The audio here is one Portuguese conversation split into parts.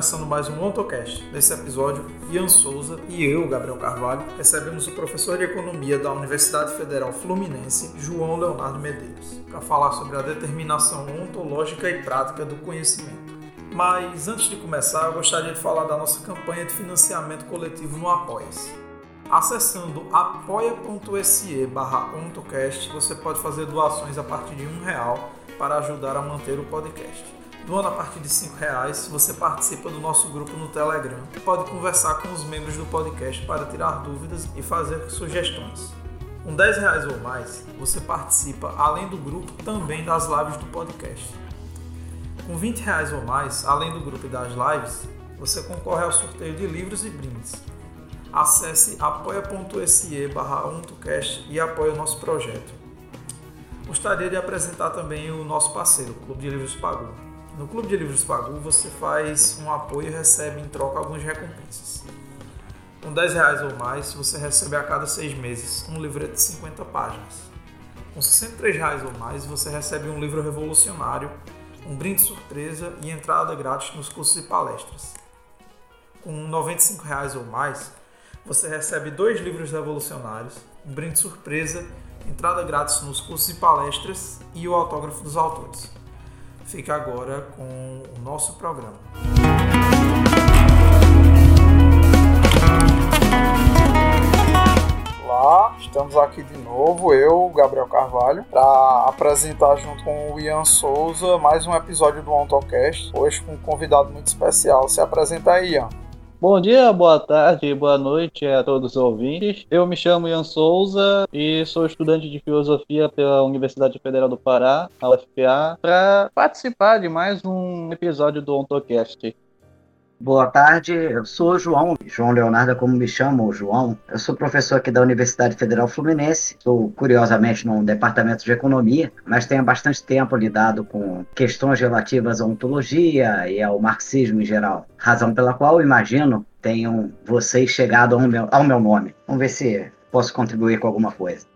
começando mais um OntoCast. Nesse episódio, Ian Souza e eu, Gabriel Carvalho, recebemos o professor de Economia da Universidade Federal Fluminense, João Leonardo Medeiros, para falar sobre a determinação ontológica e prática do conhecimento. Mas antes de começar, eu gostaria de falar da nossa campanha de financiamento coletivo no Apoia-se. Acessando apoia.se barra ontocast, você pode fazer doações a partir de um real para ajudar a manter o podcast. Doando a partir de R$ reais, você participa do nosso grupo no Telegram e pode conversar com os membros do podcast para tirar dúvidas e fazer sugestões. Com R$ reais ou mais, você participa, além do grupo, também das lives do podcast. Com R$ reais ou mais, além do grupo e das lives, você concorre ao sorteio de livros e brindes. Acesse apoia.se barra e apoie o nosso projeto. Gostaria de apresentar também o nosso parceiro, o Clube de Livros Pagu. No Clube de Livros Pagu você faz um apoio e recebe em troca algumas recompensas. Com 10 reais ou mais, você recebe a cada seis meses um livreto de 50 páginas. Com 63 reais ou mais, você recebe um livro revolucionário, um brinde surpresa e entrada grátis nos cursos e palestras. Com 95 reais ou mais, você recebe dois livros revolucionários, um brinde surpresa, entrada grátis nos cursos e palestras e o autógrafo dos autores fica agora com o nosso programa. Olá, estamos aqui de novo, eu, Gabriel Carvalho, para apresentar junto com o Ian Souza mais um episódio do OntoCast, hoje com um convidado muito especial. Se apresenta aí, Ian. Bom dia, boa tarde, boa noite a todos os ouvintes. Eu me chamo Ian Souza e sou estudante de filosofia pela Universidade Federal do Pará, a UFPA, para participar de mais um episódio do OntoCast. Boa tarde, eu sou o João, João Leonardo, como me chamam, João. Eu sou professor aqui da Universidade Federal Fluminense, estou curiosamente no departamento de economia, mas tenho bastante tempo lidado com questões relativas à ontologia e ao marxismo em geral. Razão pela qual, imagino, tenham vocês chegado ao meu, ao meu nome. Vamos ver se posso contribuir com alguma coisa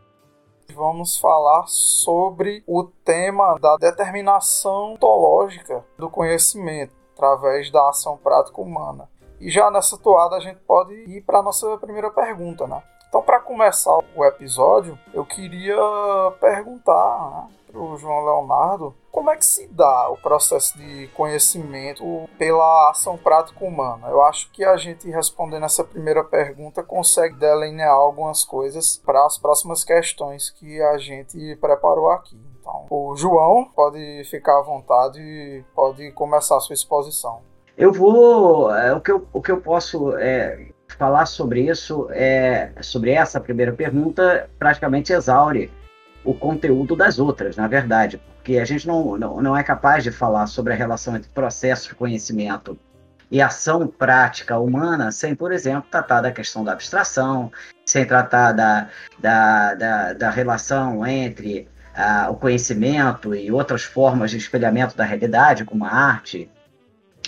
vamos falar sobre o tema da determinação ontológica do conhecimento através da ação prática humana. E já nessa toada a gente pode ir para a nossa primeira pergunta, né? Então, para começar o episódio, eu queria perguntar né, para o João Leonardo como é que se dá o processo de conhecimento pela ação prática humana. Eu acho que a gente respondendo essa primeira pergunta consegue delinear algumas coisas para as próximas questões que a gente preparou aqui. Então, o João pode ficar à vontade e pode começar a sua exposição. Eu vou. É, o, que eu, o que eu posso é, falar sobre isso, é, sobre essa primeira pergunta, praticamente exaure o conteúdo das outras, na verdade, porque a gente não, não, não é capaz de falar sobre a relação entre processo de conhecimento e ação prática humana sem, por exemplo, tratar da questão da abstração, sem tratar da, da, da, da relação entre uh, o conhecimento e outras formas de espelhamento da realidade, como a arte.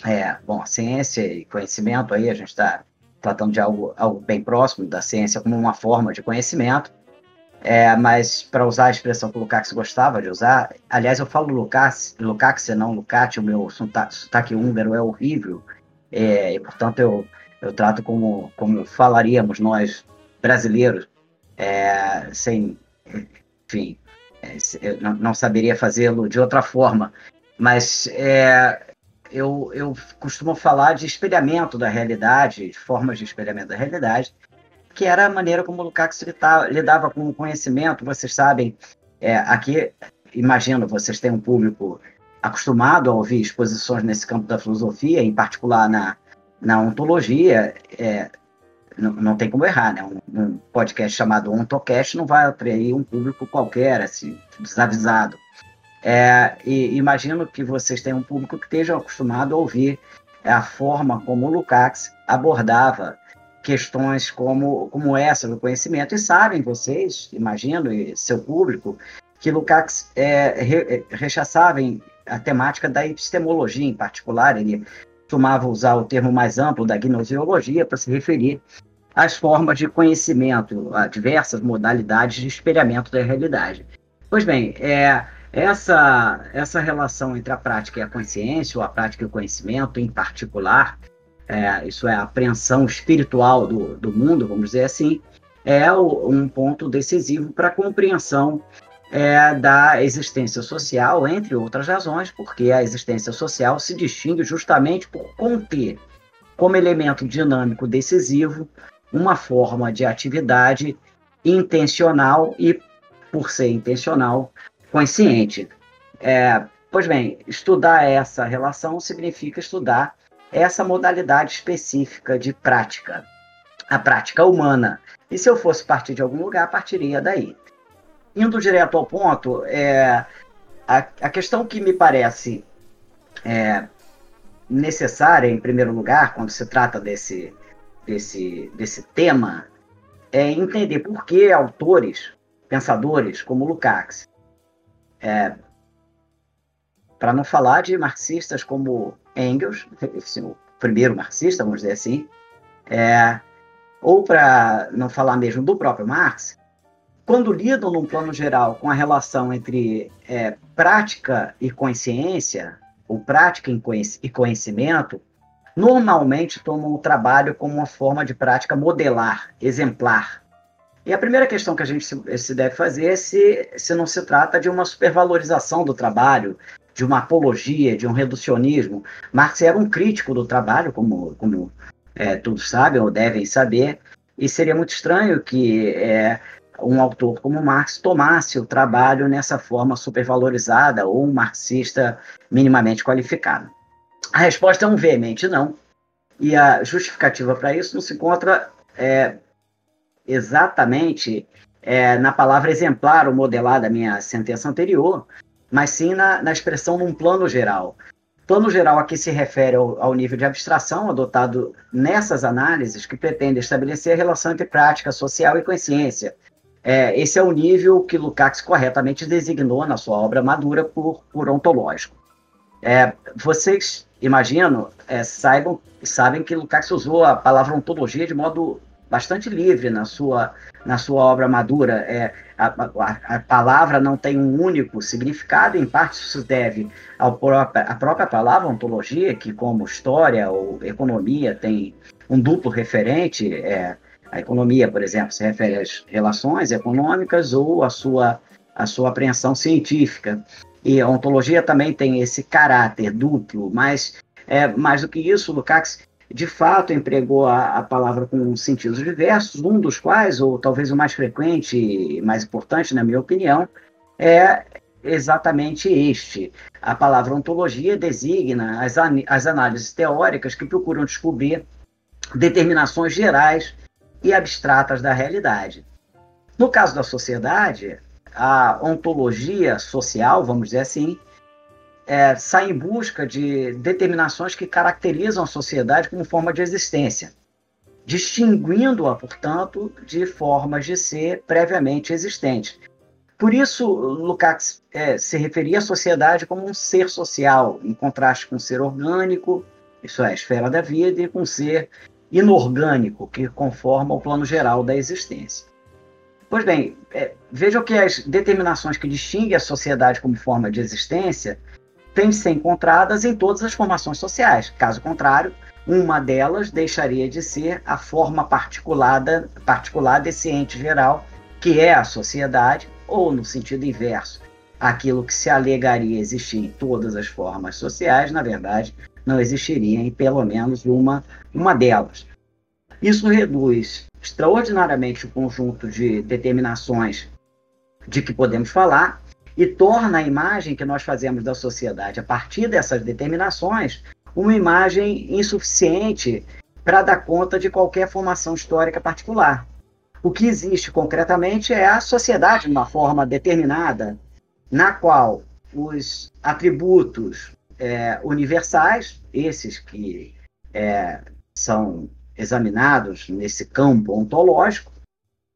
É, bom, a ciência e conhecimento aí, a gente está tratando de algo, algo bem próximo da ciência como uma forma de conhecimento. É, mas para usar a expressão que o Lukács gostava de usar, aliás, eu falo Lukács, Lukács não Lukács, o meu sotaque, sotaque húngaro é horrível, é, e portanto eu, eu trato como, como falaríamos nós brasileiros, é, sem, enfim, eu não saberia fazê-lo de outra forma, mas é, eu, eu costumo falar de espelhamento da realidade, de formas de espelhamento da realidade, que era a maneira como o Lukács lidava com o conhecimento. Vocês sabem, é, aqui, imagino, vocês têm um público acostumado a ouvir exposições nesse campo da filosofia, em particular na, na ontologia. É, não, tem como errar, né? Um, um, podcast chamado OntoCast não vai atrair um público qualquer, assim, desavisado. É, e imagino que vocês tenham um público que esteja acostumado a ouvir a forma como o Lukács abordava questões como, como essa do conhecimento. E sabem vocês, imagino, e seu público, que Lukács é, re, rechaçava a temática da epistemologia em particular. Ele costumava usar o termo mais amplo da gnoseologia para se referir as formas de conhecimento, a diversas modalidades de espelhamento da realidade. Pois bem, é, Essa, essa relação entre a prática e a consciência, ou a prática e o conhecimento em particular, é, isso é a apreensão espiritual do, do mundo, vamos dizer assim, é o, um ponto decisivo para a compreensão é, da existência social, entre outras razões, porque a existência social se distingue justamente por conter como elemento dinâmico decisivo uma forma de atividade intencional e, por ser intencional, consciente. É, pois bem, estudar essa relação significa estudar essa modalidade específica de prática, a prática humana. E se eu fosse partir de algum lugar, partiria daí. Indo direto ao ponto, é, a, a questão que me parece é, necessária, em primeiro lugar, quando se trata desse, desse, desse tema, é entender por que autores, pensadores como Lukács, é, para não falar de marxistas como Engels, o primeiro marxista, vamos dizer assim, é, ou para não falar mesmo do próprio Marx, quando lidam num plano geral com a relação entre é, prática e consciência, ou prática e conhecimento, normalmente tomam o trabalho como uma forma de prática modelar, exemplar. E a primeira questão que a gente se, deve fazer é se, se não se trata de uma supervalorização do trabalho, de uma apologia, de um reducionismo. Marx era um crítico do trabalho, como, como é, todos sabem ou devem saber, e seria muito estranho que é, um autor como Marx tomasse o trabalho nessa forma supervalorizada ou um marxista minimamente qualificado. A resposta é um veemente não. E a justificativa para isso não se encontra é, exatamente é, na palavra exemplar ou modelar da minha sentença anterior, mas sim na, na expressão num plano geral. Plano geral aqui se refere ao, ao, nível de abstração adotado nessas análises que pretende estabelecer a relação entre prática social e consciência. É, esse é o nível que Lukács corretamente designou na sua obra Madura por, por ontológico. É, vocês imagino, é, saibam, sabem que Lukács usou a palavra ontologia de modo bastante livre na sua, na sua obra madura. É, a, a, a palavra não tem um único significado, em parte isso se deve ao própria, à própria palavra ontologia, que como história ou economia tem um duplo referente. É, a economia, por exemplo, se refere às relações econômicas ou à sua, à sua apreensão científica. E a ontologia também tem esse caráter duplo, mas é, mais do que isso, Lukács de fato empregou a, a, palavra com sentidos diversos, um dos quais, ou talvez o mais frequente e mais importante, na minha opinião, é exatamente este. A palavra ontologia designa as, as análises teóricas que procuram descobrir determinações gerais e abstratas da realidade. No caso da sociedade, a ontologia social, vamos dizer assim, é, sai em busca de determinações que caracterizam a sociedade como forma de existência, distinguindo-a, portanto, de formas de ser previamente existentes. Por isso, Lukács é, se referia à sociedade como um ser social, em contraste com um ser orgânico, isso é, a esfera da vida, e com um ser inorgânico, que conforma o plano geral da existência. Pois bem, é, vejam que as determinações que distinguem a sociedade como forma de existência têm de ser encontradas em todas as formações sociais. Caso contrário, uma delas deixaria de ser a forma particulada, particular desse ente geral, que é a sociedade, ou, no sentido inverso, aquilo que se alegaria existir em todas as formas sociais, na verdade, não existiria em pelo menos uma, uma delas. Isso reduz extraordinariamente o conjunto de determinações de que podemos falar e torna a imagem que nós fazemos da sociedade a partir dessas determinações uma imagem insuficiente para dar conta de qualquer formação histórica particular. O que existe concretamente é a sociedade de uma forma determinada, na qual os atributos é, universais, esses que é, são examinados nesse campo ontológico,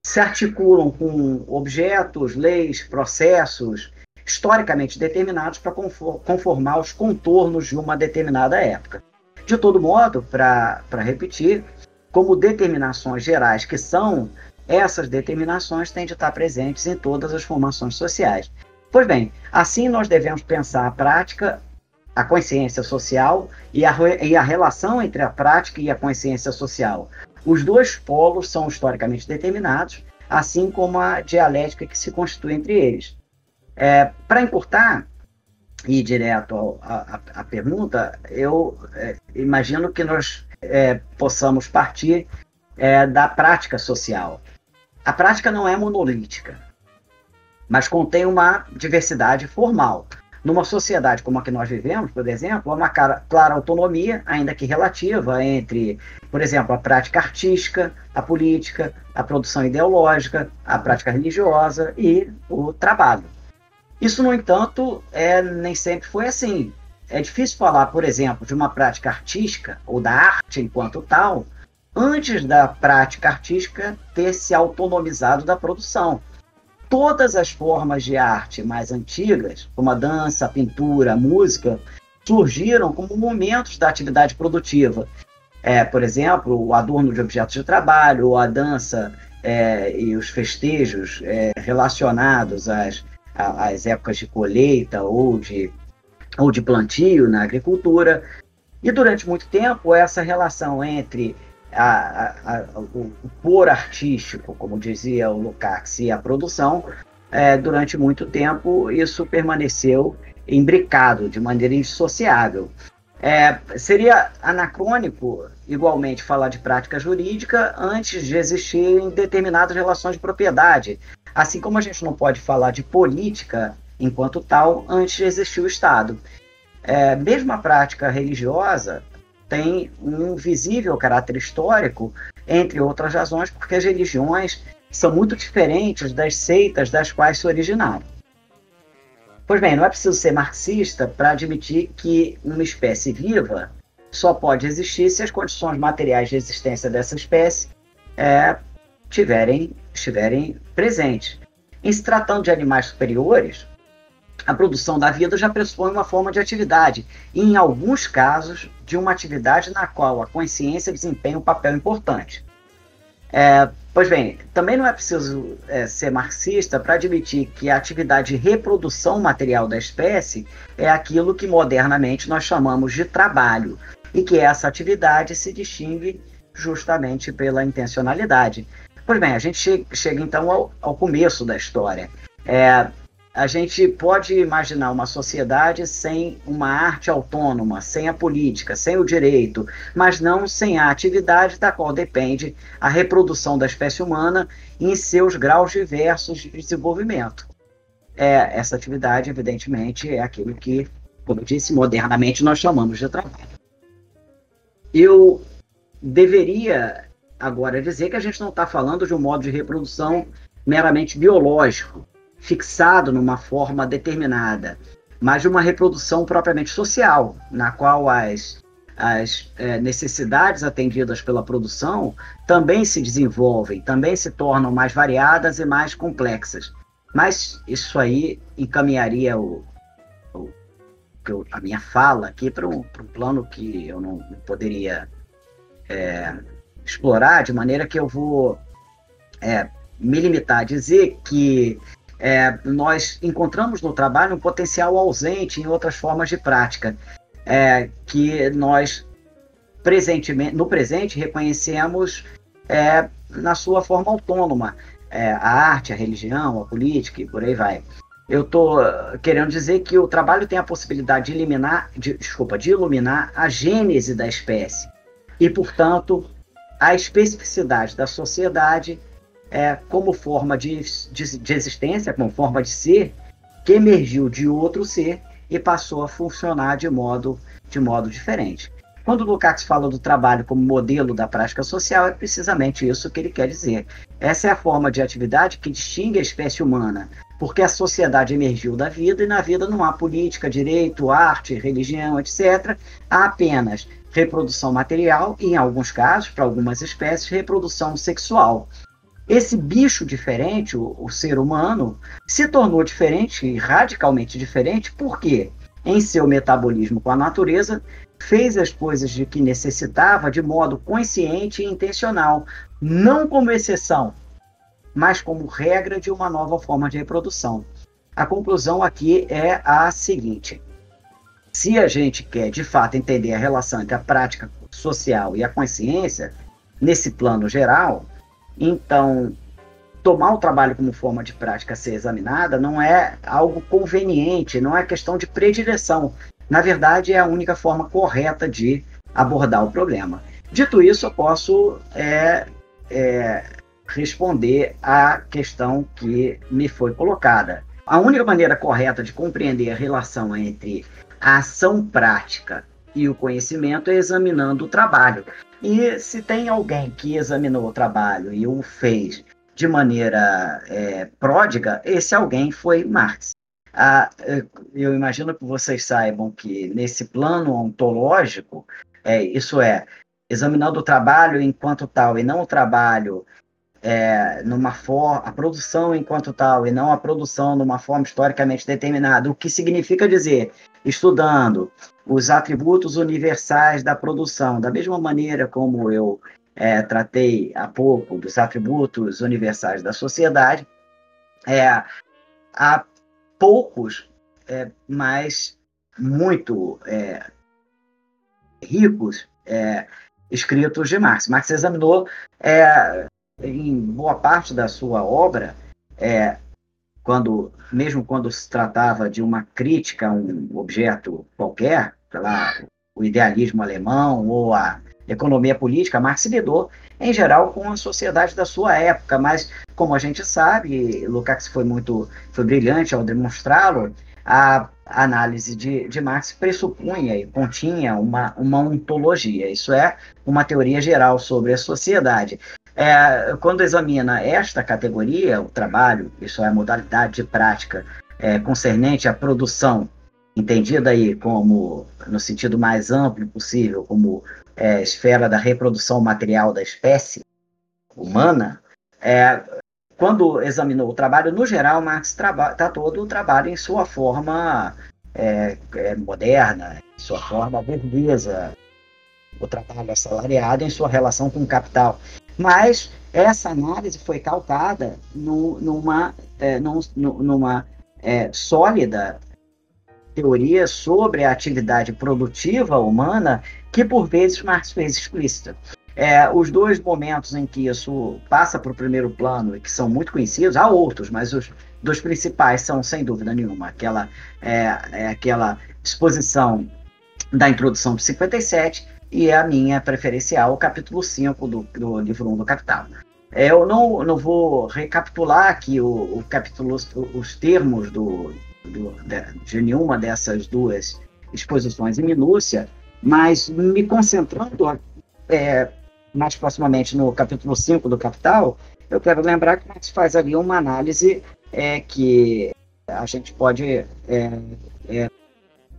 se articulam com objetos, leis, processos historicamente determinados para conformar os contornos de uma determinada época. De todo modo, para repetir, como determinações gerais que são, essas determinações têm de estar presentes em todas as formações sociais. Pois bem, assim nós devemos pensar a prática, a consciência social e a, e a relação entre a prática e a consciência social. Os dois polos são historicamente determinados, assim como a dialética que se constitui entre eles. É, Para encurtar e ir direto à pergunta, eu é, imagino que nós é, possamos partir é, da prática social. A prática não é monolítica mas contém uma diversidade formal. Numa sociedade como a que nós vivemos, por exemplo, há uma clara autonomia, ainda que relativa, entre, por exemplo, a prática artística, a política, a produção ideológica, a prática religiosa e o trabalho. Isso, no entanto, é, nem sempre foi assim. É difícil falar, por exemplo, de uma prática artística ou da arte enquanto tal, antes da prática artística ter se autonomizado da produção todas as formas de arte mais antigas, como a dança, a pintura, a música, surgiram como momentos da atividade produtiva. É, por exemplo, o adorno de objetos de trabalho, ou a dança é, e os festejos é, relacionados às, às épocas de colheita ou de, ou de plantio na agricultura. E durante muito tempo, essa relação entre a, a, o, o por artístico, como dizia o Lukács, e a produção, é, durante muito tempo isso permaneceu imbricado, de maneira indissociável. É, seria anacrônico, igualmente, falar de prática jurídica antes de existirem determinadas relações de propriedade, assim como a gente não pode falar de política enquanto tal antes de existir o Estado. É, mesmo a prática religiosa tem um visível caráter histórico, entre outras razões, porque as religiões são muito diferentes das seitas das quais se originaram. Pois bem, não é preciso ser marxista para admitir que uma espécie viva só pode existir se as condições materiais de existência dessa espécie é, tiverem, estiverem presentes. Em se tratando de animais superiores, a produção da vida já pressupõe uma forma de atividade, e em alguns casos, de uma atividade na qual a consciência desempenha um papel importante. É, pois bem, também não é preciso é, ser marxista para admitir que a atividade de reprodução material da espécie é aquilo que modernamente nós chamamos de trabalho, e que essa atividade se distingue justamente pela intencionalidade. Pois bem, a gente chega, chega então ao, ao, começo da história. É, a gente pode imaginar uma sociedade sem uma arte autônoma, sem a política, sem o direito, mas não sem a atividade da qual depende a reprodução da espécie humana em seus graus diversos de desenvolvimento. É, essa atividade, evidentemente, é aquilo que, como eu disse, modernamente nós chamamos de trabalho. Eu deveria agora dizer que a gente não está falando de um modo de reprodução meramente biológico, fixado numa forma determinada, mas de uma reprodução propriamente social, na qual as, as é, necessidades atendidas pela produção também se desenvolvem, também se tornam mais variadas e mais complexas. Mas isso aí encaminharia o, o, a minha fala aqui para um, um, plano que eu não, não poderia é, explorar, de maneira que eu vou é, me limitar a dizer que é, nós encontramos no trabalho um potencial ausente em outras formas de prática, é, que nós no presente reconhecemos é, na sua forma autônoma, é, a arte, a religião, a política e por aí vai. Eu estou querendo dizer que o trabalho tem a possibilidade de eliminar, de, desculpa, de iluminar a gênese da espécie e, portanto, a especificidade da sociedade é, como forma de, de, de existência, como forma de ser, que emergiu de outro ser e passou a funcionar de modo, de modo diferente. Quando Lukács fala do trabalho como modelo da prática social, é precisamente isso que ele quer dizer. Essa é a forma de atividade que distingue a espécie humana, porque a sociedade emergiu da vida e na vida não há política, direito, arte, religião, etc. Há apenas reprodução material e, em alguns casos, para algumas espécies, reprodução sexual. Esse bicho diferente, o, o ser humano, se tornou diferente, radicalmente diferente, porque em seu metabolismo com a natureza, fez as coisas de que necessitava de modo consciente e intencional, não como exceção, mas como regra de uma nova forma de reprodução. a conclusão aqui é a seguinte: se a gente quer de fato entender a relação entre a prática social e a consciência, nesse plano geral, então tomar o trabalho como forma de prática ser examinada não é algo conveniente, não é questão de predileção. Na verdade, é a única forma correta de abordar o problema. Dito isso, eu posso é, é, responder à questão que me foi colocada. A única maneira correta de compreender a relação entre a ação prática e o conhecimento é examinando o trabalho. E se tem alguém que examinou o trabalho e o fez de maneira é, pródiga, esse alguém foi Marx. Ah, eu imagino que vocês saibam que nesse plano ontológico, é, isso é, examinando o trabalho enquanto tal e não o trabalho é, numa forma, a produção enquanto tal e não a produção numa forma historicamente determinada, o que significa dizer, estudando os atributos universais da produção, da mesma maneira como eu é, tratei há pouco dos atributos universais da sociedade, é, há poucos, é, mas muito é, ricos é, escritos de Marx. Marx examinou é, em boa parte da sua obra, é, quando, mesmo quando se tratava de uma crítica a um objeto qualquer, lá, o idealismo alemão ou a economia política, Marx lidou, em geral, com a sociedade da sua época, mas, como a gente sabe, Lukács foi muito foi brilhante ao demonstrá-lo, a análise de, de Marx pressupunha e continha uma, uma ontologia, isso é, uma teoria geral sobre a sociedade. É, quando examina esta categoria, o trabalho, isso é a modalidade de prática é, concernente à produção, entendida aí como, no sentido mais amplo possível, como é, esfera da reprodução material da espécie humana, é, quando examinou o trabalho, no geral, Marx está todo o trabalho em sua forma é, é, moderna, em sua forma burguesa, o trabalho assalariado em sua relação com o capital. Mas essa análise foi calcada no, numa, é, num, numa é, sólida teoria sobre a atividade produtiva humana que por vezes Marx fez explícita. É, os dois momentos em que isso passa para o primeiro plano e que são muito conhecidos, há outros, mas os dois principais são, sem dúvida nenhuma, aquela, é, é aquela exposição da introdução de 57 e a minha preferencial, o capítulo 5 do, do livro 1 do Capital. É, eu não, não vou recapitular aqui o, o capítulo, os termos do, do, de nenhuma dessas duas exposições em minúcia, mas me concentrando é, mais proximamente no capítulo 5 do Capital, eu quero lembrar que Marx faz ali uma análise é, que a gente pode é, é,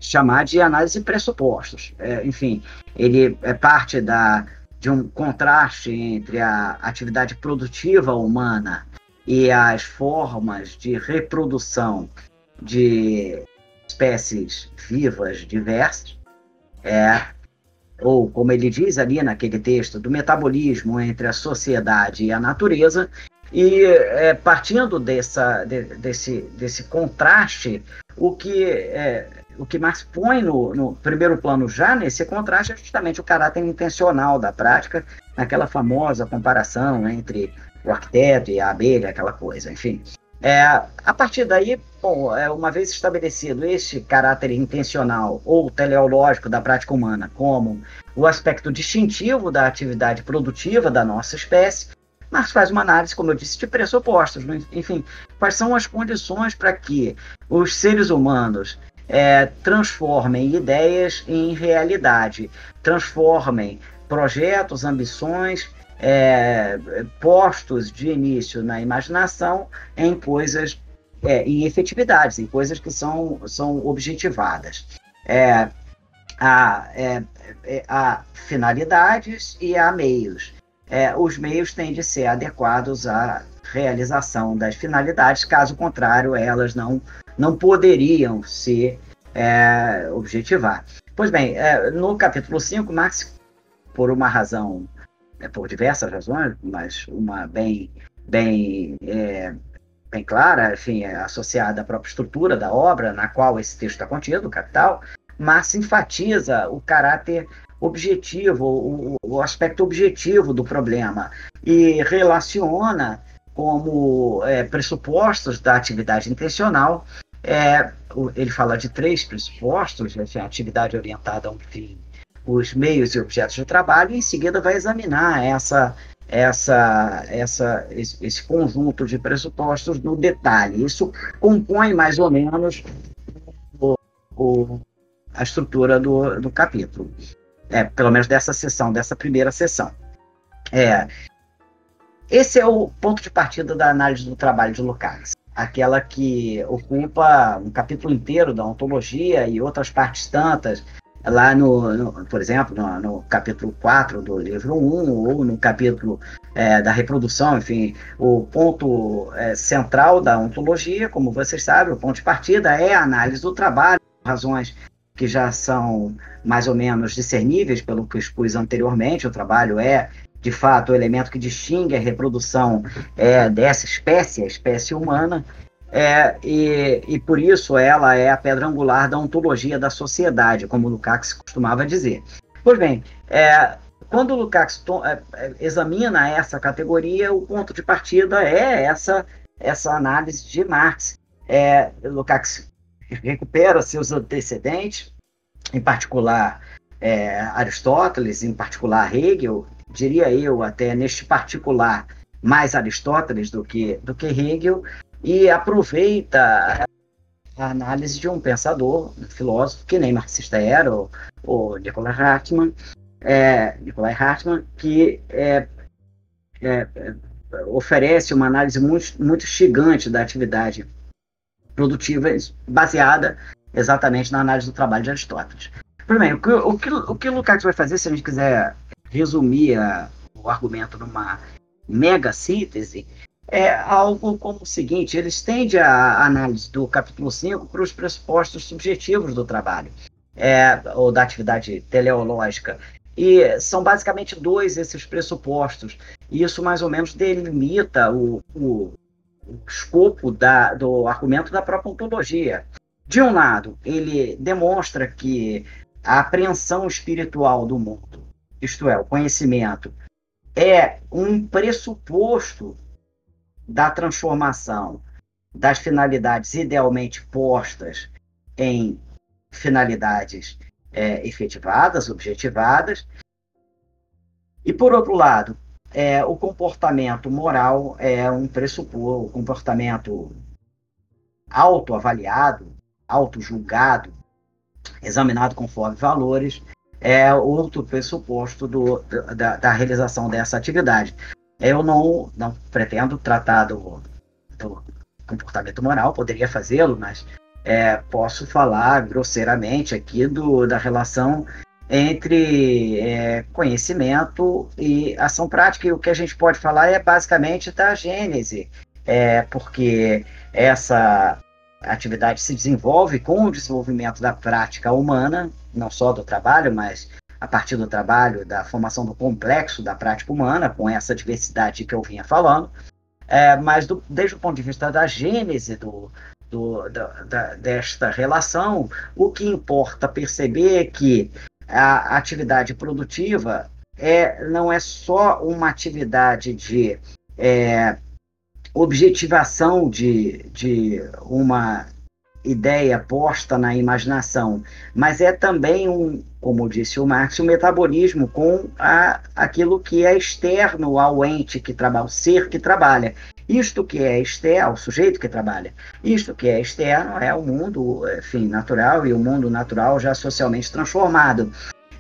chamar de análise de pressupostos. É, enfim, ele é parte da, de um contraste entre a atividade produtiva humana e as formas de reprodução de espécies vivas diversas, é, ou como ele diz ali naquele texto, do metabolismo entre a sociedade e a natureza, e é, partindo dessa, de, desse, desse contraste, o que, é, o que Marx põe no, no, primeiro plano já nesse contraste é justamente o caráter intencional da prática, naquela famosa comparação entre o arquiteto e a abelha, aquela coisa, enfim. É, a partir daí, bom, é, uma vez estabelecido este caráter intencional ou teleológico da prática humana como o aspecto distintivo da atividade produtiva da nossa espécie, Marx faz uma análise, como eu disse, de pressupostos. Né? Enfim, quais são as condições para que os seres humanos é, transformem ideias em realidade, transformem projetos, ambições é, postos de início na imaginação em coisas, é, em efetividades, em coisas que são, são objetivadas. É, há, é, é, há finalidades e há meios. É, os meios têm de ser adequados à realização das finalidades, caso contrário, elas não, não poderiam se objetivar. Pois bem, no capítulo 5, Marx, por uma razão é, por diversas razões, mas uma bem, bem é, bem clara, enfim, é associada à própria estrutura da obra na qual esse texto está contido, o Capital, mas enfatiza o caráter objetivo, o, o, aspecto objetivo do problema e relaciona como é, pressupostos da atividade intencional. É, ele fala de três pressupostos: a atividade orientada a um fim, os meios e objetos de trabalho, e em seguida vai examinar essa, essa, essa, esse, esse conjunto de pressupostos no detalhe. Isso compõe mais ou menos o, o, a estrutura do, do capítulo é, pelo menos dessa sessão, dessa primeira sessão. É, esse é o ponto de partida da análise do trabalho de Lukács, aquela que ocupa um capítulo inteiro da ontologia e outras partes tantas, lá no, no por exemplo, no, no, capítulo 4 do livro 1, ou no capítulo é, da reprodução, enfim, o ponto é, central da ontologia, como vocês sabem, o ponto de partida é a análise do trabalho, razões que já são mais ou menos discerníveis pelo que expus anteriormente. O trabalho é, de fato, o elemento que distingue a reprodução é, dessa espécie, a espécie humana, é, e, e por isso ela é a pedra angular da ontologia da sociedade, como Lukács costumava dizer. Pois bem, é, quando Lukács é, é, examina essa categoria, o ponto de partida é essa, essa análise de Marx. É, Lukács recupera seus antecedentes, em particular é, Aristóteles, em particular Hegel, diria eu até neste particular mais Aristóteles do que, do que Hegel, e aproveita a análise de um pensador, um filósofo, que nem marxista era, o, o Nikolai Hartmann, é, Nikolai Hartmann, que é, é, oferece uma análise muito, muito gigante da atividade produtiva baseada exatamente na análise do trabalho de Aristóteles. Primeiro, o que o, que, o que Lukács vai fazer, se a gente quiser resumir a, o argumento numa mega síntese, é algo como o seguinte: ele estende a análise do capítulo 5 para os pressupostos subjetivos do trabalho, é, ou da atividade teleológica. E são basicamente dois esses pressupostos. E isso mais ou menos delimita o, o, o escopo da, do argumento da própria ontologia. De um lado, ele demonstra que a apreensão espiritual do mundo, isto é, o conhecimento, é um pressuposto da transformação das finalidades idealmente postas em finalidades é, efetivadas, objetivadas. E, por outro lado, é, o comportamento moral é um pressuposto, o comportamento autoavaliado, auto-julgado, examinado conforme valores, é outro pressuposto do, da, da realização dessa atividade. Eu não, não pretendo tratar do, do comportamento moral, poderia fazê-lo, mas é, posso falar grosseiramente aqui do, da relação entre é, conhecimento e ação prática. E o que a gente pode falar é basicamente da gênese, é, porque essa atividade se desenvolve com o desenvolvimento da prática humana, não só do trabalho, mas a partir do trabalho, da formação do complexo da prática humana, com essa diversidade que eu vinha falando, é, mas do, desde o ponto de vista da gênese do, do, da, da, desta relação, o que importa perceber é que a atividade produtiva é, não é só uma atividade de é, objetivação de, de uma ideia posta na imaginação, mas é também um, como disse o Marx, um metabolismo com a, aquilo que é externo ao ente que trabalha, ao ser que trabalha. Isto que é externo, o sujeito que trabalha. Isto que é externo é o mundo, enfim, natural e o mundo natural já socialmente transformado.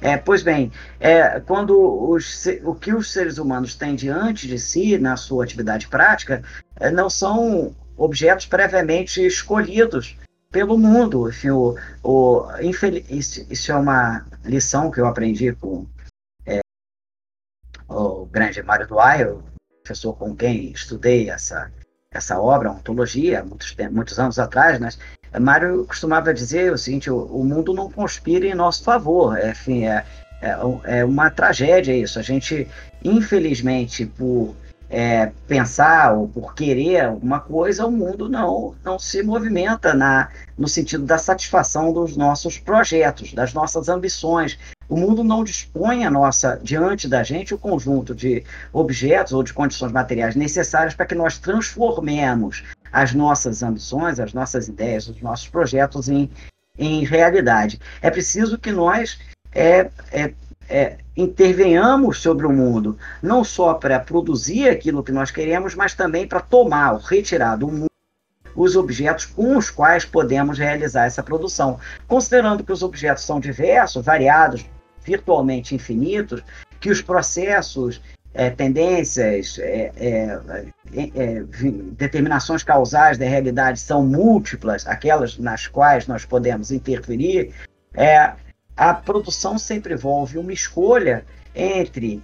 É, pois bem, é, quando os, o que os seres humanos têm diante de si na sua atividade prática é, não são objetos previamente escolhidos pelo mundo. Enfim, o, o, infeliz, isso é uma lição que eu aprendi com é, o grande Mário Dwyer, professor com quem estudei essa, essa obra, ontologia, muitos, muitos anos atrás, né? Mário costumava dizer o seguinte: o, o mundo não conspira em nosso favor. É, enfim, é, é, é, uma tragédia isso. A gente, infelizmente, por é, pensar ou por querer alguma coisa, o mundo não, não se movimenta na, no sentido da satisfação dos nossos projetos, das nossas ambições. O mundo não dispõe a nossa, diante da gente o conjunto de objetos ou de condições materiais necessárias para que nós transformemos as nossas ambições, as nossas ideias, os nossos projetos em, em realidade. É preciso que nós é, é, é, intervenhamos sobre o mundo, não só para produzir aquilo que nós queremos, mas também para tomar, retirar do mundo os objetos com os quais podemos realizar essa produção. Considerando que os objetos são diversos, variados, virtualmente infinitos, que os processos, é, tendências, é, é, é determinações causais da realidade são múltiplas, aquelas nas quais nós podemos interferir, é, a produção sempre envolve uma escolha entre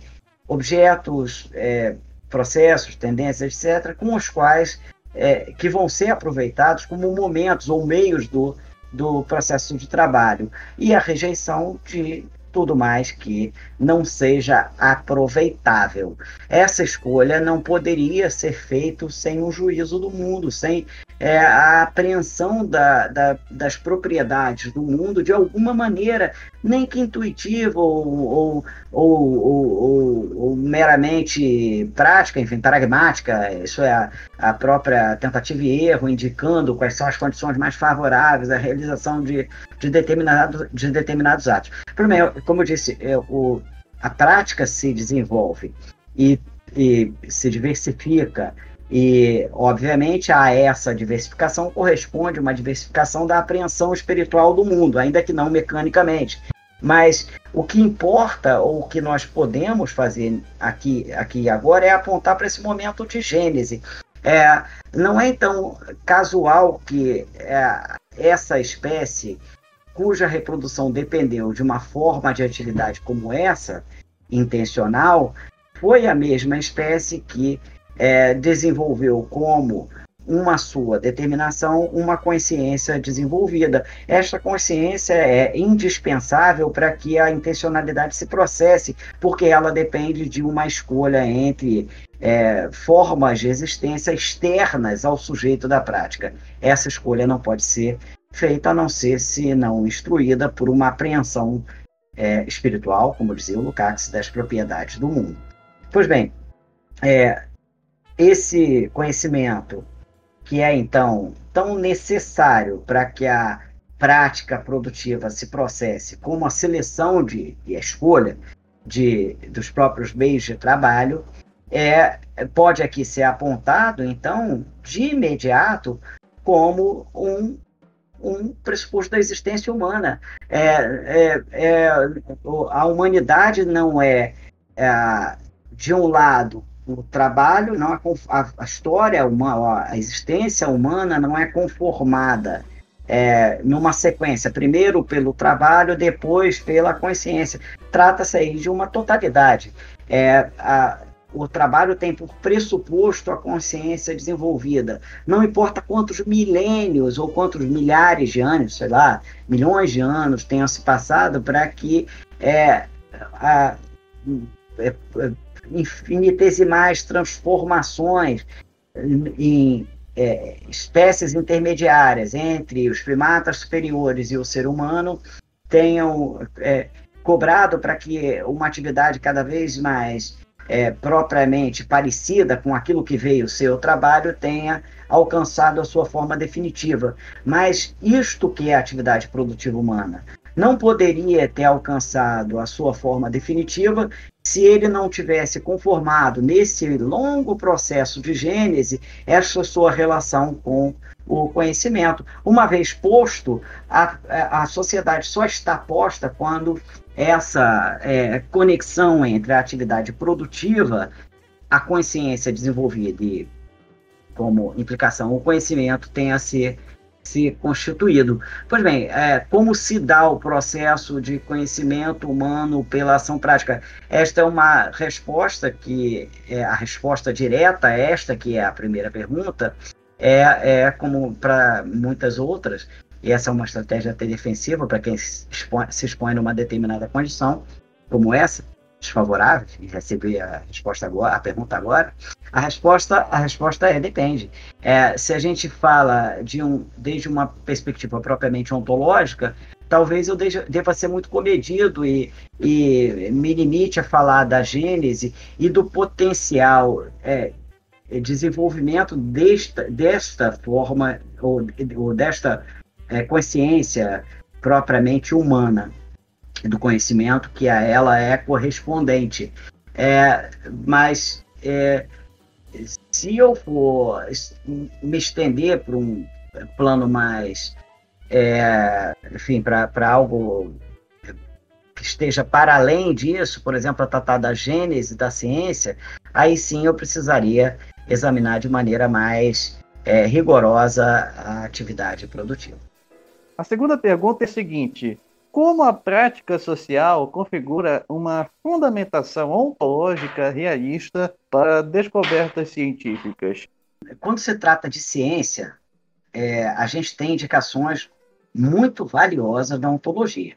objetos, é, processos, tendências, etc., com os quais é, que vão ser aproveitados como momentos ou meios do, do processo de trabalho e a rejeição de tudo mais que não seja aproveitável. Essa escolha não poderia ser feita sem o juízo do mundo, sem é, a apreensão da, da, das propriedades do mundo de alguma maneira, nem que intuitiva ou, ou, ou, ou meramente prática, enfim, pragmática, isso é a, a, própria tentativa e erro, indicando quais são as condições mais favoráveis à realização de, de, determinado, de determinados atos. Primeiro, como eu disse, é, o, a prática se desenvolve e, e se diversifica e, obviamente, a essa diversificação corresponde uma diversificação da apreensão espiritual do mundo, ainda que não mecanicamente. Mas o que importa, ou o que nós podemos fazer aqui, aqui e agora, é apontar para esse momento de Gênese. É, não é então casual que é, essa espécie, cuja reprodução dependeu de uma forma de atividade como essa, intencional, foi a mesma espécie que é, desenvolveu como uma sua determinação, uma consciência desenvolvida. Esta consciência é indispensável para que a intencionalidade se processe, porque ela depende de uma escolha entre é, formas de existência externas ao sujeito da prática. Essa escolha não pode ser feita a não ser se não instruída por uma apreensão é, espiritual, como dizia o Lukács, das propriedades do mundo. Pois bem, é, esse conhecimento, que é então tão necessário para que a prática produtiva se processe como a seleção de, e a escolha de, dos próprios meios de trabalho, é, pode aqui ser apontado, então, de imediato, como um, um pressuposto da existência humana. É, é, é a humanidade não é, é de um lado, o trabalho, não é a, a história humana, a existência humana não é conformada é, numa sequência, primeiro pelo trabalho, depois pela consciência. Trata-se aí de uma totalidade. É, a, o trabalho tem por pressuposto a consciência desenvolvida. Não importa quantos milênios ou quantos milhares de anos, sei lá, milhões de anos tenham se passado para que é, a, é, infinitesimais transformações em é, espécies intermediárias entre os primatas superiores e o ser humano tenham é, cobrado para que uma atividade cada vez mais é, propriamente parecida com aquilo que veio ser o trabalho tenha alcançado a sua forma definitiva. Mas isto que é a atividade produtiva humana não poderia ter alcançado a sua forma definitiva se ele não tivesse conformado nesse longo processo de gênese essa sua relação com o conhecimento. Uma vez posto, a, a sociedade só está posta quando essa é, conexão entre a atividade produtiva, a consciência desenvolvida e, como implicação, o conhecimento tenha a ser se constituído. Pois bem, é, como se dá o processo de conhecimento humano pela ação prática? Esta é uma resposta que é a resposta direta, esta que é a primeira pergunta, é, é como para muitas outras, e essa é uma estratégia até defensiva para quem se expõe, se expõe numa determinada condição, como essa, desfavoráveis e recebi a resposta agora, a pergunta agora, a resposta, a resposta é depende. É, se a gente fala de um, desde uma perspectiva propriamente ontológica, talvez eu deva ser muito comedido e, e me limite a falar da gênese e do potencial é, desenvolvimento desta, desta forma ou, ou desta é, consciência propriamente humana do conhecimento que a ela é correspondente. É, mas é, se eu for me estender para um plano mais, é, enfim, para algo que esteja para além disso, por exemplo, a tratar da gênese da ciência, aí sim eu precisaria examinar de maneira mais é, rigorosa a atividade produtiva. A segunda pergunta é a seguinte: como a prática social configura uma fundamentação ontológica realista para descobertas científicas? Quando se trata de ciência, é, a gente tem indicações muito valiosas da ontologia.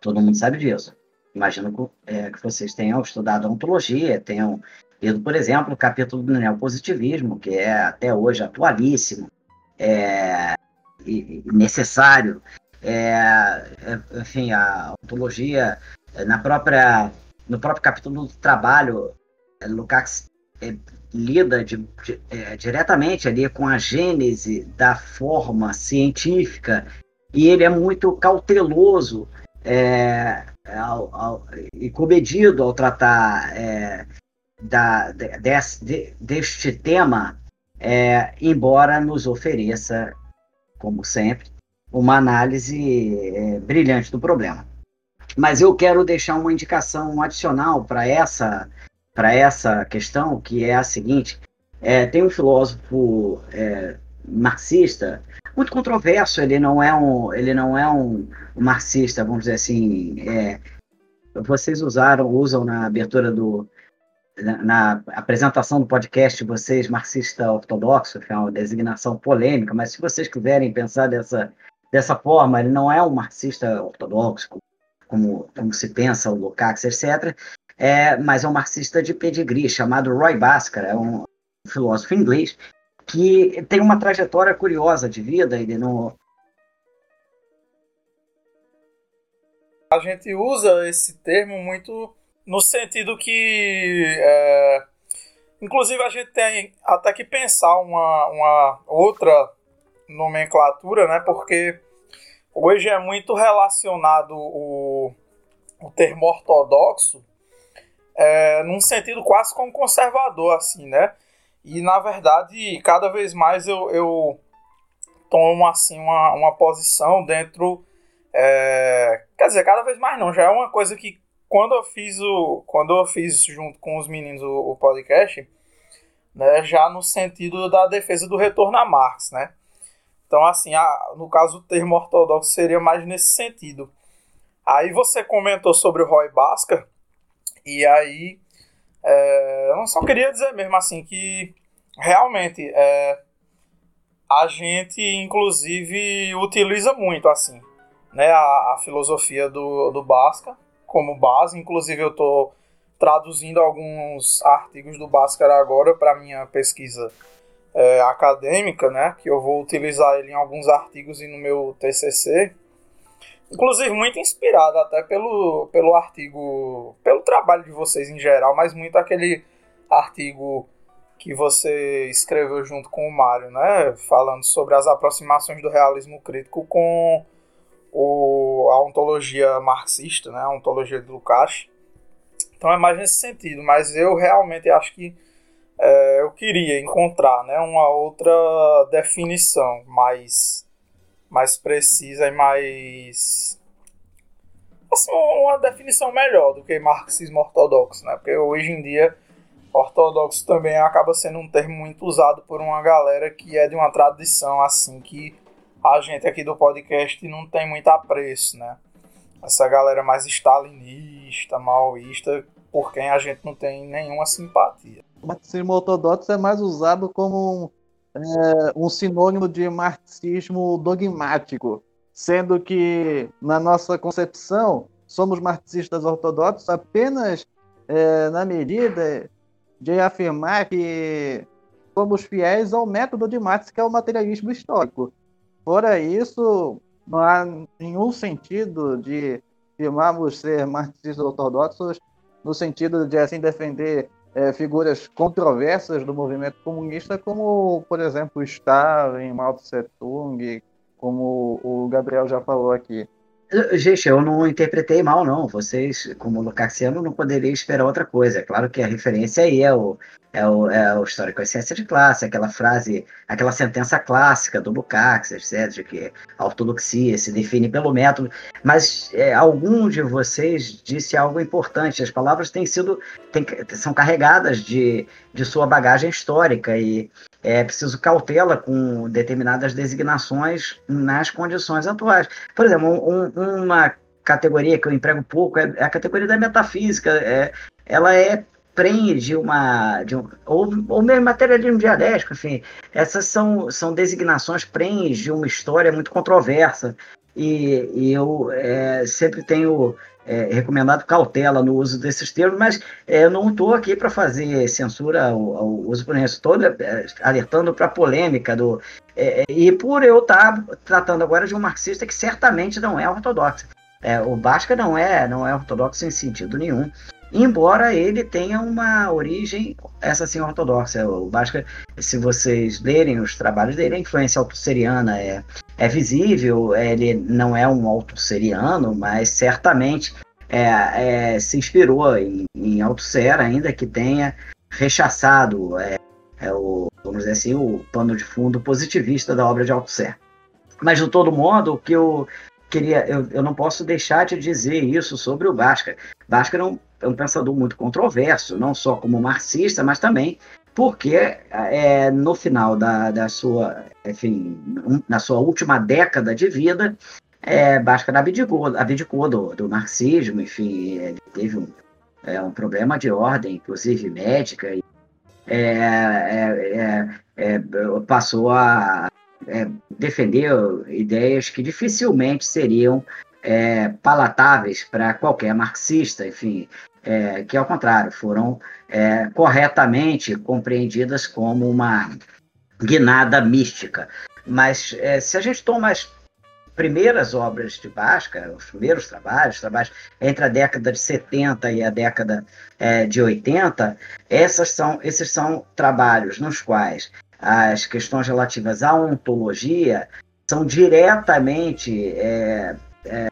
Todo mundo sabe disso. Imagino que, é, que vocês tenham estudado a ontologia, tenham lido, por exemplo, o capítulo do neopositivismo, que é até hoje atualíssimo é, e necessário é, é, enfim, a ontologia, é, na própria, no próprio capítulo do trabalho, é, Lukács é, lida de, de, é, diretamente ali com a gênese da forma científica e ele é muito cauteloso é, ao, ao, e comedido ao tratar é, da, de, de, deste tema, embora nos ofereça, como sempre, uma análise é, brilhante do problema. Mas eu quero deixar uma indicação adicional para essa, para essa questão, que é a seguinte: é, tem um filósofo é, marxista muito controverso. Ele não é um, ele não é um, marxista, vamos dizer assim. É, vocês usaram, usam na abertura do, na, na, apresentação do podcast vocês marxista ortodoxo, que é uma designação polêmica, mas se vocês quiserem pensar dessa dessa forma, ele não é um marxista ortodoxo, como, como se pensa o Lukács, etc., é, mas é um marxista de pedigree, chamado Roy Bhaskara, é um filósofo inglês, que tem uma trajetória curiosa de vida, ele não... A gente usa esse termo muito no sentido que... É, inclusive, a gente tem até que pensar uma, uma outra nomenclatura, né? Porque hoje é muito relacionado o, o termo ortodoxo é, num sentido quase como conservador, assim, né? E na verdade, cada vez mais eu, eu tomo assim uma, uma posição dentro. É, quer dizer, cada vez mais não, já é uma coisa que quando eu fiz o. Quando eu fiz junto com os meninos o, o podcast, né, já no sentido da defesa do retorno a Marx, né? Então, assim, a, no caso o termo ortodoxo seria mais nesse sentido. Aí você comentou sobre o Roy Basca, e aí é, eu só queria dizer mesmo assim que realmente é, a gente inclusive utiliza muito assim né, a, a filosofia do, do Basca como base, inclusive eu estou traduzindo alguns artigos do Bhaskara agora para minha pesquisa é, acadêmica, né, que eu vou utilizar ele em alguns artigos e no meu TCC, inclusive muito inspirado até pelo, pelo artigo, pelo trabalho de vocês em geral, mas muito aquele artigo que você escreveu junto com o Mário, né, falando sobre as aproximações do realismo crítico com o, a ontologia marxista, né, a ontologia de Lukács. Então é mais nesse sentido, mas eu realmente acho que é, eu queria encontrar né, uma outra definição mais, mais precisa e mais. Assim, uma definição melhor do que marxismo ortodoxo, né? Porque hoje em dia ortodoxo também acaba sendo um termo muito usado por uma galera que é de uma tradição assim que a gente aqui do podcast não tem muito apreço, né? Essa galera mais stalinista, maoísta, por quem a gente não tem nenhuma simpatia. O marxismo ortodoxo é mais usado como um, é, um sinônimo de marxismo dogmático, sendo que, na nossa concepção, somos marxistas ortodoxos apenas é, na medida de afirmar que somos fiéis ao método de Marx, que é o materialismo histórico. Fora isso, não há nenhum sentido de afirmarmos ser marxistas ortodoxos no sentido de assim defender é, figuras controversas do movimento comunista, como, por exemplo, Stalin, Mao Tse Tung, como o Gabriel já falou aqui. Gente, eu não interpretei mal, não. Vocês, como lucassiano, não poderiam esperar outra coisa. É claro que a referência aí é o, é o, é o histórico ciência de classe, aquela frase, aquela sentença clássica do Lukács, etc., de que a ortodoxia se define pelo método. Mas é, algum de vocês disse algo importante. As palavras têm sido, têm, são carregadas de, de sua bagagem histórica e é preciso cautela com determinadas designações nas condições atuais. Por exemplo, um, uma categoria que eu emprego pouco é, é a categoria da metafísica. É, ela é prende de uma. De um, ou, ou mesmo materialismo dialético, enfim. Essas são, são designações prende de uma história muito controversa. E, e eu é, sempre tenho é, recomendado cautela no uso desses termos, mas é, eu não estou aqui para fazer censura ao, ao uso por estou é, alertando para a polêmica do. É, e por eu estar tá tratando agora de um marxista que certamente não é ortodoxo. É, o Basca não é, não é ortodoxo em sentido nenhum, embora ele tenha uma origem, essa sim, ortodoxa. O Basca, se vocês lerem os trabalhos dele, a influência autosseriana é, é visível, ele não é um autosseriano, mas certamente é, é, se inspirou em, em Althusser, ainda que tenha rechaçado é, é, o, vamos dizer assim, o pano de fundo positivista da obra de Althusser. Mas, de todo modo, o que eu queria, eu, eu não posso deixar de dizer isso sobre o Bhaskara. Bhaskara é um, é um pensador muito controverso, não só como marxista, mas também porque é, no final da, da sua, enfim, na sua última década de vida, é, Bhaskara abdicou, abdicou do, do marxismo, enfim, ele teve um, é, um problema de ordem, inclusive médica, e é, é, é, é passou a defender ideias que dificilmente seriam palatáveis para qualquer marxista, enfim, é, que, ao contrário, foram é, corretamente compreendidas como uma guinada mística. Mas é, se a gente toma as primeiras obras de Basca, os primeiros trabalhos, trabalhos entre a década de 70 e a década é, de 80, essas são, esses são trabalhos nos quais as questões relativas à ontologia são diretamente é, é,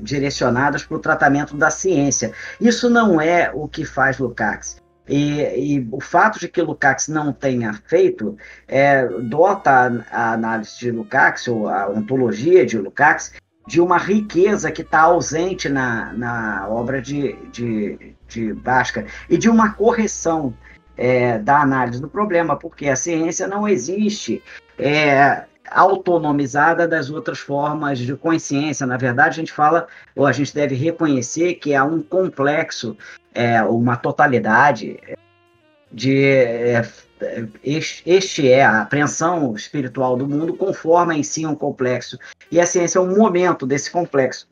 direcionadas para o tratamento da ciência. Isso não é o que faz Lukács. E, e, o fato de que Lukács não tenha feito é, dota a, a, análise de Lukács, ou a ontologia de Lukács, de uma riqueza que está ausente na, na obra de, de, de e de uma correção é, da análise do problema, porque a ciência não existe é, autonomizada das outras formas de consciência. Na verdade, a gente fala, ou a gente deve reconhecer que há um complexo, é, uma totalidade de. É, este é a apreensão espiritual do mundo, conforma em si um complexo. E a ciência é um momento desse complexo.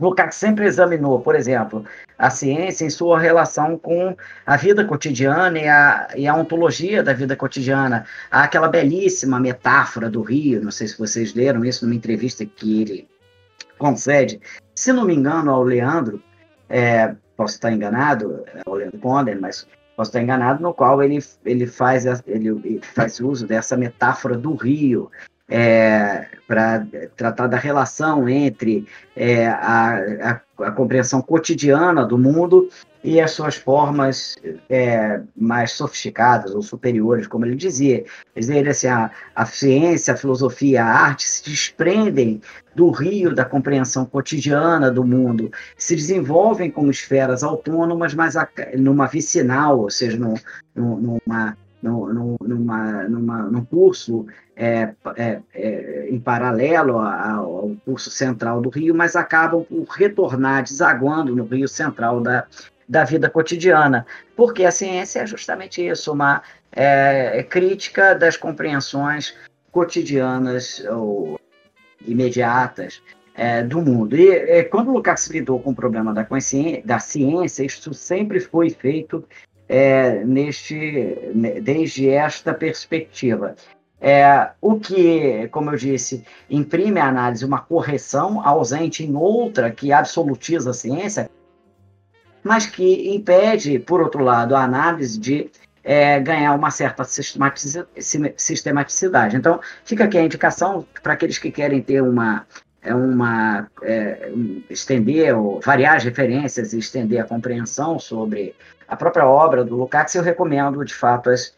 Lukács sempre examinou, por exemplo, a ciência em sua relação com a vida cotidiana e a, e a ontologia da vida cotidiana. Há aquela belíssima metáfora do rio, não sei se vocês leram isso numa entrevista que ele concede, se não me engano, ao Leandro, é, posso estar enganado, é ao Leandro Conde, mas posso estar enganado, no qual ele, ele, faz, ele faz uso dessa metáfora do rio, é, para tratar da relação entre é, a, a, a, compreensão cotidiana do mundo e as suas formas é, mais sofisticadas ou superiores, como ele dizia. Dizer assim, a, a ciência, a filosofia, a arte se desprendem do rio da compreensão cotidiana do mundo, se desenvolvem como esferas autônomas, mas numa vicinal, ou seja, no, numa no, no, numa, numa, num curso é, é, é, em paralelo ao, curso central do Rio, mas acabam por retornar, desaguando no Rio Central da, da vida cotidiana, porque a ciência é justamente isso, uma é, é crítica das compreensões cotidianas ou imediatas é, do mundo. E é, quando Lukács lidou com o problema da, da ciência, isso sempre foi feito é, neste, desde esta perspectiva. É, o que, como eu disse, imprime à análise uma correção ausente em outra que absolutiza a ciência, mas que impede, por outro lado, a análise de é, ganhar uma certa sistematicidade. Então, fica aqui a indicação para aqueles que querem ter uma, é uma é, estender ou variar as referências e estender a compreensão sobre a própria obra do Lukács, eu recomendo, de fato, as,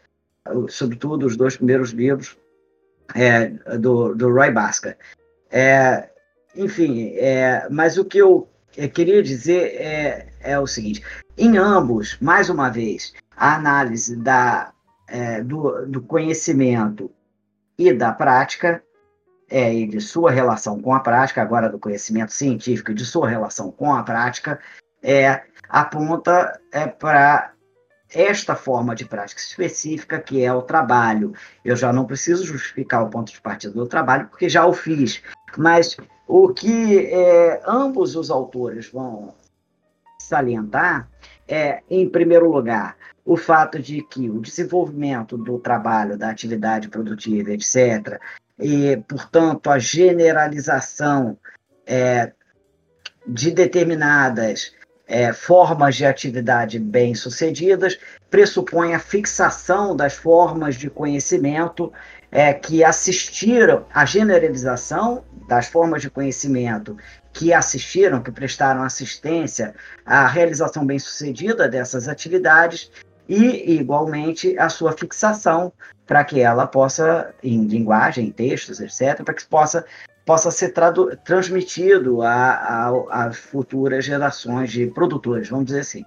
sobretudo os dois primeiros livros é, do, do Roy Basca. É, enfim, é, mas o que eu queria dizer é, é o seguinte: em ambos, mais uma vez, a análise da, é, do, do conhecimento e da prática é, e de sua relação com a prática, agora do conhecimento científico e de sua relação com a prática, é, aponta é, para esta forma de prática específica, que é o trabalho. Eu já não preciso justificar o ponto de partida do trabalho, porque já o fiz. Mas o que é, ambos os autores vão salientar é, em primeiro lugar, o fato de que o desenvolvimento do trabalho, da atividade produtiva, etc., e, portanto, a generalização é, de determinadas é, formas de atividade bem-sucedidas pressupõe a fixação das formas de conhecimento é, que assistiram à generalização das formas de conhecimento que assistiram, que prestaram assistência à realização bem-sucedida dessas atividades e, igualmente, a sua fixação para que ela possa, em linguagem, em textos, etc., para que possa possa ser transmitido às futuras gerações de produtores, vamos dizer assim.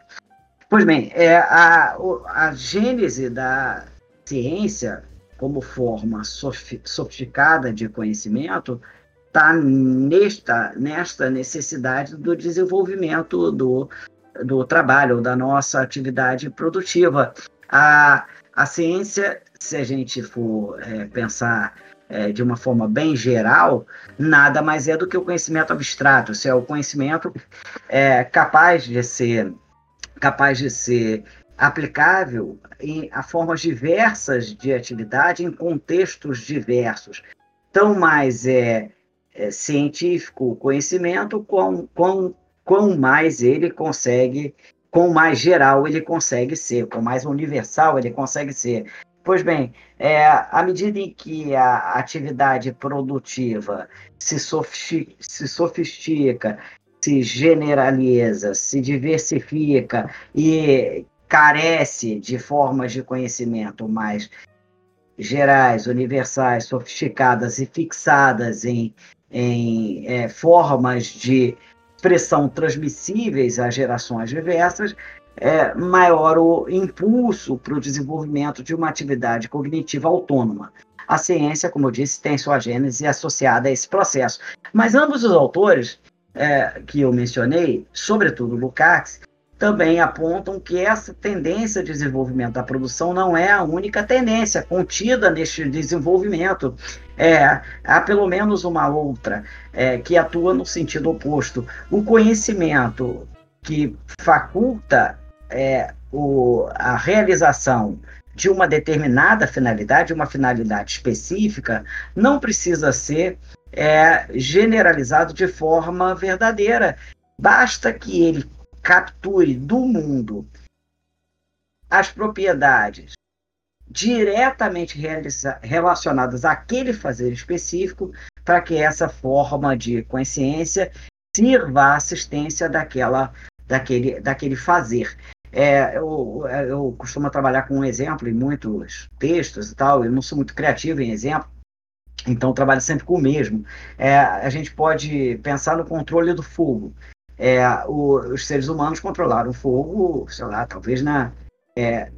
Pois bem, é, a, a gênese da ciência como forma sofisticada de conhecimento está nesta, nesta necessidade do desenvolvimento do, do trabalho, da nossa atividade produtiva. A, a ciência, se a gente for é, pensar é, de uma forma bem geral, nada mais é do que o conhecimento abstrato, se é o conhecimento é, capaz de ser capaz de ser aplicável em, a formas diversas de atividade em contextos diversos. Tão mais é, é científico o conhecimento, quão, quão, quão mais ele consegue, quão mais geral ele consegue ser, quão mais universal ele consegue ser. Pois bem, é, à medida em que a atividade produtiva se, sofistica, se sofistica, se generaliza, se diversifica e carece de formas de conhecimento mais gerais, universais, sofisticadas e fixadas em, em é, formas de expressão transmissíveis às gerações diversas, é, maior o impulso para o desenvolvimento de uma atividade cognitiva autônoma. A ciência, como eu disse, tem sua gênese associada a esse processo. Mas ambos os autores é, que eu mencionei, sobretudo Lukács, também apontam que essa tendência de desenvolvimento da produção não é a única tendência contida neste desenvolvimento. É, há pelo menos uma outra é, que atua no sentido oposto. O conhecimento que faculta é, o, a realização de uma determinada finalidade, uma finalidade específica, não precisa ser é, generalizado de forma verdadeira. Basta que ele capture do mundo as propriedades diretamente relacionadas àquele fazer específico, para que essa forma de consciência sirva à assistência daquela, daquele, daquele fazer. É, eu, eu costumo trabalhar com um exemplo em muitos textos e tal, eu não sou muito criativo em exemplo, então trabalho sempre com o mesmo. É, a gente pode pensar no controle do fogo. É, o, os seres humanos controlaram o fogo, sei lá, talvez na. É,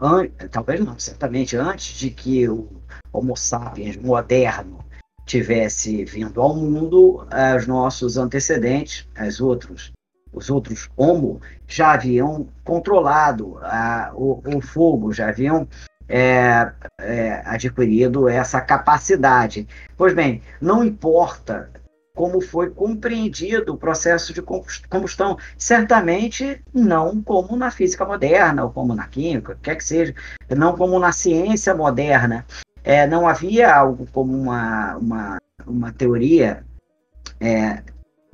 an, talvez não, certamente antes de que o Homo sapiens moderno tivesse vindo ao mundo, os nossos antecedentes, os outros os outros Homo já haviam controlado a, o, o, fogo, já haviam é, é, adquirido essa capacidade. Pois bem, não importa como foi compreendido o processo de combustão. Certamente não como na física moderna, ou como na química, quer que seja, não como na ciência moderna. É, não havia algo como uma, uma, uma teoria é,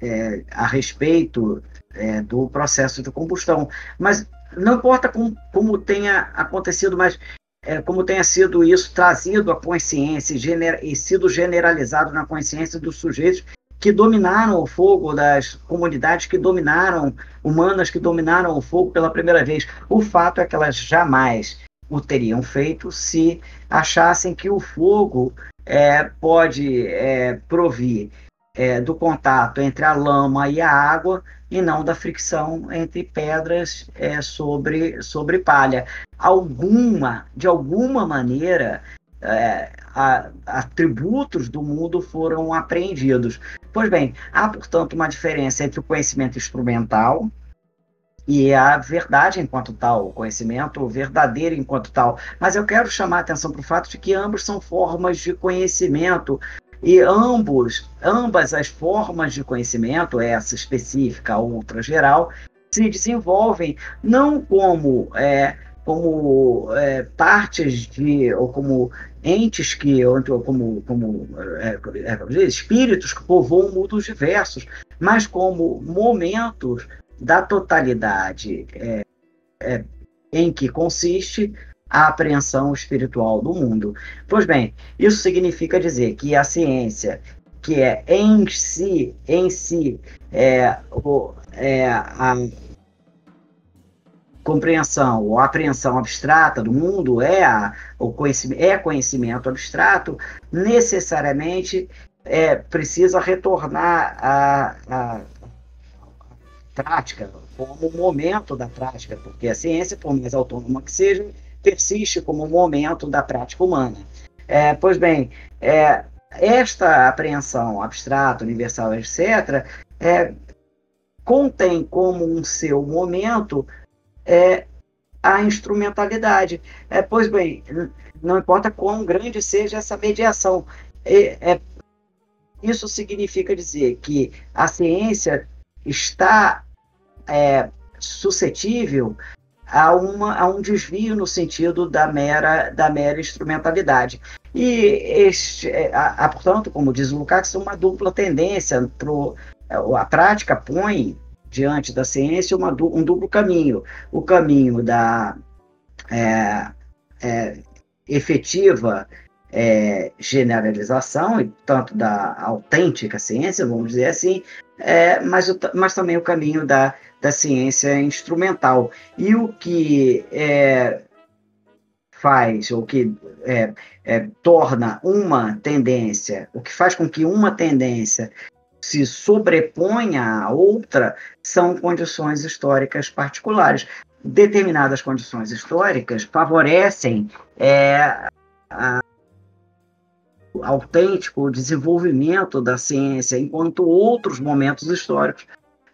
é, a respeito é, do processo de combustão. Mas não importa como, como tenha acontecido, mas é, como tenha sido isso trazido à consciência gener, e sido generalizado na consciência dos sujeitos que dominaram o fogo, das comunidades que dominaram, humanas que dominaram o fogo pela primeira vez. O fato é que elas jamais o teriam feito se achassem que o fogo é, pode é, provir é, do contato entre a lama e a água e não da fricção entre pedras é, sobre, sobre palha. Alguma, de alguma maneira, é, a, atributos do mundo foram apreendidos. Pois bem, há, portanto, uma diferença entre o conhecimento instrumental e a verdade enquanto tal, o conhecimento verdadeiro enquanto tal. Mas eu quero chamar a atenção para o fato de que ambos são formas de conhecimento e ambos, ambas as formas de conhecimento, essa específica, a outra geral, se desenvolvem não como é, como é, partes de ou como entes que ou como como é, é, espíritos que povoam mundos diversos, mas como momentos da totalidade é, é, em que consiste a apreensão espiritual do mundo. Pois bem, isso significa dizer que a ciência, que é em si, em si, é, o, é a compreensão ou apreensão abstrata do mundo é a, o conhecimento, é conhecimento abstrato, necessariamente é, precisa retornar à, prática, como momento da prática, porque a ciência, por mais autônoma que seja, persiste como momento da prática humana. É, pois bem, é, esta apreensão abstrata, universal, etc., é, contém como um seu momento é, a instrumentalidade. É, pois bem, não importa quão grande seja essa mediação, é, é, isso significa dizer que a ciência está é, suscetível a, uma, a um desvio no sentido da mera, da mera instrumentalidade. E, este, a, a, portanto, como diz o Lukács, uma dupla tendência. Pro, a prática põe diante da ciência uma, um duplo caminho. O caminho da é, é, efetiva é, generalização, e tanto da autêntica ciência, vamos dizer assim, é, mas, o, mas também o caminho da da ciência instrumental. E o que é, faz, ou que é, é, torna uma tendência, o que faz com que uma tendência se sobreponha à outra, são condições históricas particulares. Determinadas condições históricas favorecem é, a, autêntico desenvolvimento da ciência, enquanto outros momentos históricos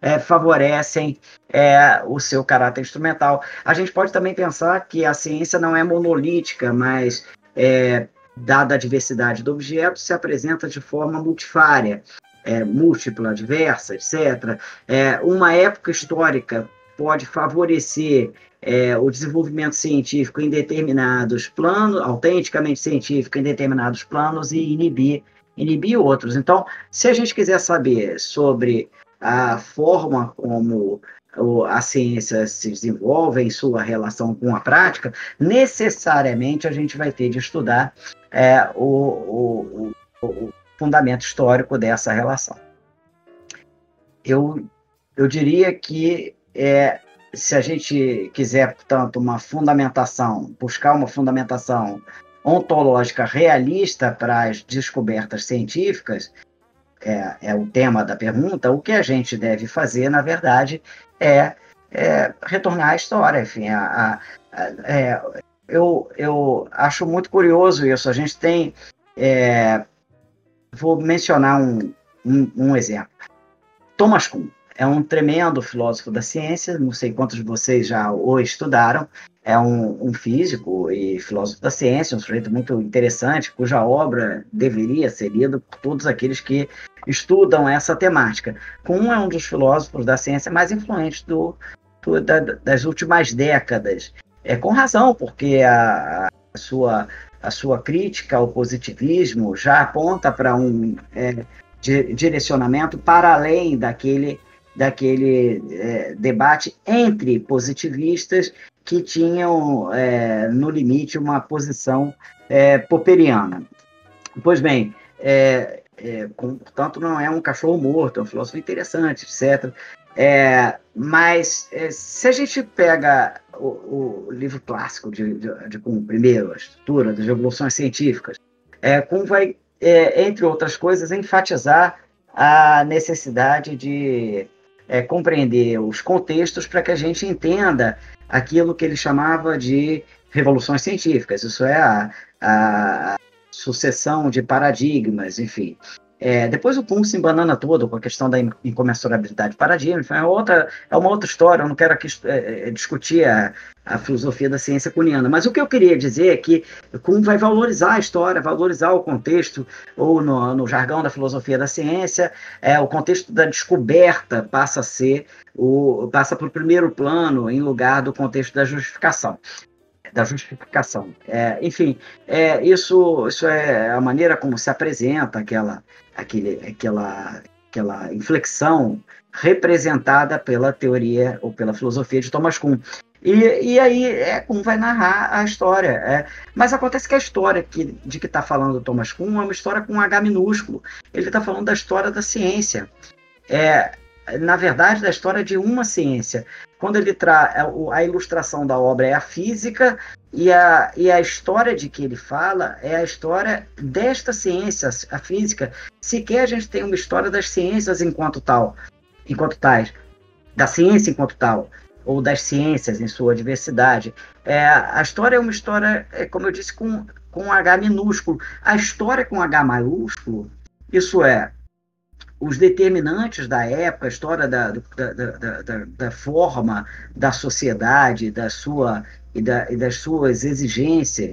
é, favorecem é, o seu caráter instrumental. A gente pode também pensar que a ciência não é monolítica, mas, é, dada a diversidade do objeto, se apresenta de forma multifária, é, múltipla, diversa, etc. É, uma época histórica pode favorecer é, o desenvolvimento científico em determinados planos, autenticamente científico em determinados planos e inibir, inibir outros. Então, se a gente quiser saber sobre a forma como a ciência se desenvolve em sua relação com a prática, necessariamente a gente vai ter de estudar é, o, o, o, fundamento histórico dessa relação. Eu, eu diria que é, se a gente quiser, portanto, uma fundamentação, buscar uma fundamentação ontológica realista para as descobertas científicas, é, é o tema da pergunta, o que a gente deve fazer, na verdade, é, é retornar à história. Enfim, a, a, a, é, eu, eu acho muito curioso isso. A gente tem. É, vou mencionar um, um, um, exemplo. Thomas Kuhn é um tremendo filósofo da ciência, não sei quantos de vocês já o estudaram. É um, um, físico e filósofo da ciência, um sujeito muito interessante, cuja obra deveria ser lida por todos aqueles que estudam essa temática. Kuhn é um dos filósofos da ciência mais influentes do, do, da, das últimas décadas. É com razão, porque a, a, sua, a sua crítica ao positivismo já aponta para um é, direcionamento para além daquele daquele é, debate entre positivistas que tinham, é, no limite, uma posição é, popperiana. Pois bem, é, é, não é um cachorro morto, é um filósofo interessante, etc. É, mas se a gente pega o, o livro clássico de, de, de Kuhn, primeiro, a estrutura das revoluções científicas, é, Kuhn vai, entre outras coisas, enfatizar a necessidade de é, compreender os contextos para que a gente entenda aquilo que ele chamava de revoluções científicas, isso é a, a sucessão de paradigmas, enfim. É, depois o Kuhn se embanana todo com a questão da incomensurabilidade de paradigma, é, outra, é uma outra história, eu não quero aqui é, é, discutir a, a, filosofia da ciência cuniana, mas o que eu queria dizer é que Kuhn vai valorizar a história, valorizar o contexto, ou no, no jargão da filosofia da ciência, é, o contexto da descoberta passa a ser, o, passa para o primeiro plano em lugar do contexto da justificação da justificação. É, enfim, é, isso, isso é a maneira como se apresenta aquela, aquele, aquela, aquela inflexão representada pela teoria ou pela filosofia de Thomas Kuhn. E, e aí é, Kuhn vai narrar a história. É, mas acontece que a história que, de que está falando Thomas Kuhn é uma história com um H minúsculo. Ele está falando da história da ciência. É, na verdade, da história de uma ciência. Quando ele traz é, a ilustração da obra é a física e a, e a história de que ele fala é a história desta ciência, a física. Sequer a gente tem uma história das ciências enquanto tal, enquanto tais, da ciência enquanto tal, ou das ciências em sua diversidade. É, a história é uma história, é, como eu disse, com, com H minúsculo. A história com H maiúsculo, isso é, os determinantes da época, a história da, da, da, da, da forma da sociedade, da sua e, da, e das suas exigências,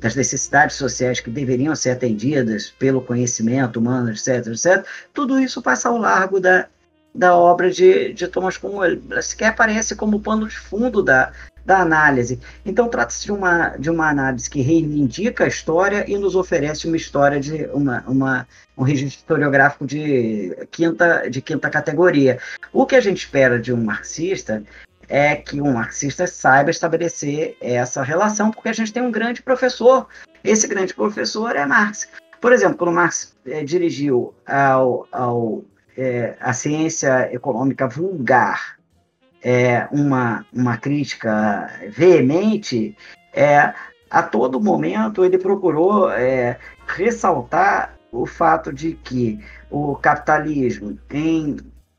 das necessidades sociais que deveriam ser atendidas pelo conhecimento humano, etc., etc., tudo isso passa ao largo da, da obra de, de Thomas Kuhn. Ele sequer aparece como pano de fundo da, da análise. Então trata-se de uma, de uma análise que reivindica a história e nos oferece uma história de uma, uma, um registro historiográfico de quinta, de quinta categoria. O que a gente espera de um marxista é que um marxista saiba estabelecer essa relação, porque a gente tem um grande professor. Esse grande professor é Marx. Por exemplo, quando Marx é, dirigiu ao, ao é, a ciência econômica vulgar é, uma, uma crítica veemente, é, a todo momento ele procurou é, ressaltar o fato de que o capitalismo, em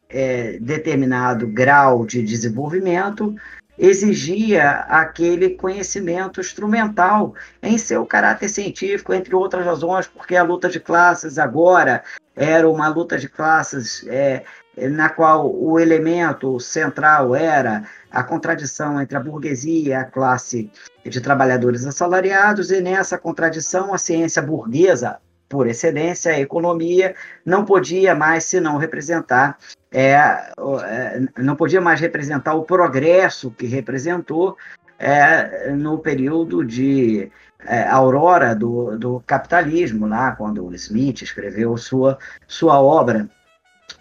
é, determinado grau de desenvolvimento, exigia aquele conhecimento instrumental em seu caráter científico, entre outras razões, porque a luta de classes agora era uma luta de classes é, na qual o elemento central era a contradição entre a burguesia e a classe de trabalhadores assalariados, e nessa contradição a ciência burguesa, por excedência, a economia, não podia mais senão representar, é, é, não podia mais representar o progresso que representou é, no período de é, aurora do, do capitalismo, lá quando Smith escreveu sua, sua obra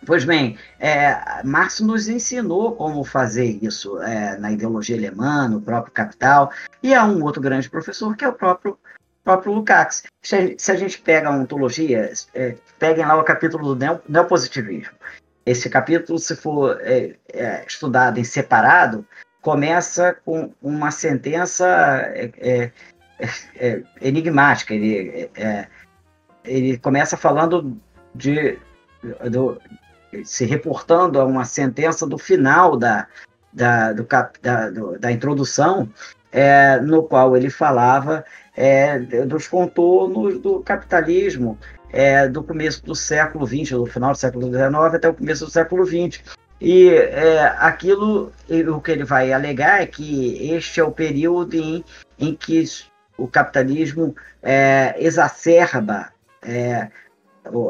Pois bem, é, Marx nos ensinou como fazer isso é, na ideologia alemã, no próprio Capital, e há um outro grande professor que é o próprio, próprio Lukács. Se a, se a gente pega a ontologia, é, peguem lá o capítulo do neopositivismo. Esse capítulo, se for é, é, estudado em separado, começa com uma sentença é, enigmática. Ele, ele começa falando de do, se reportando a uma sentença do final da, da, do, da, do, da introdução, é, no qual ele falava é, dos contornos do capitalismo é, do começo do século XX, do final do século XIX até o começo do século XX. E é, aquilo, o que ele vai alegar é que este é o período em, em que o capitalismo é, exacerba é,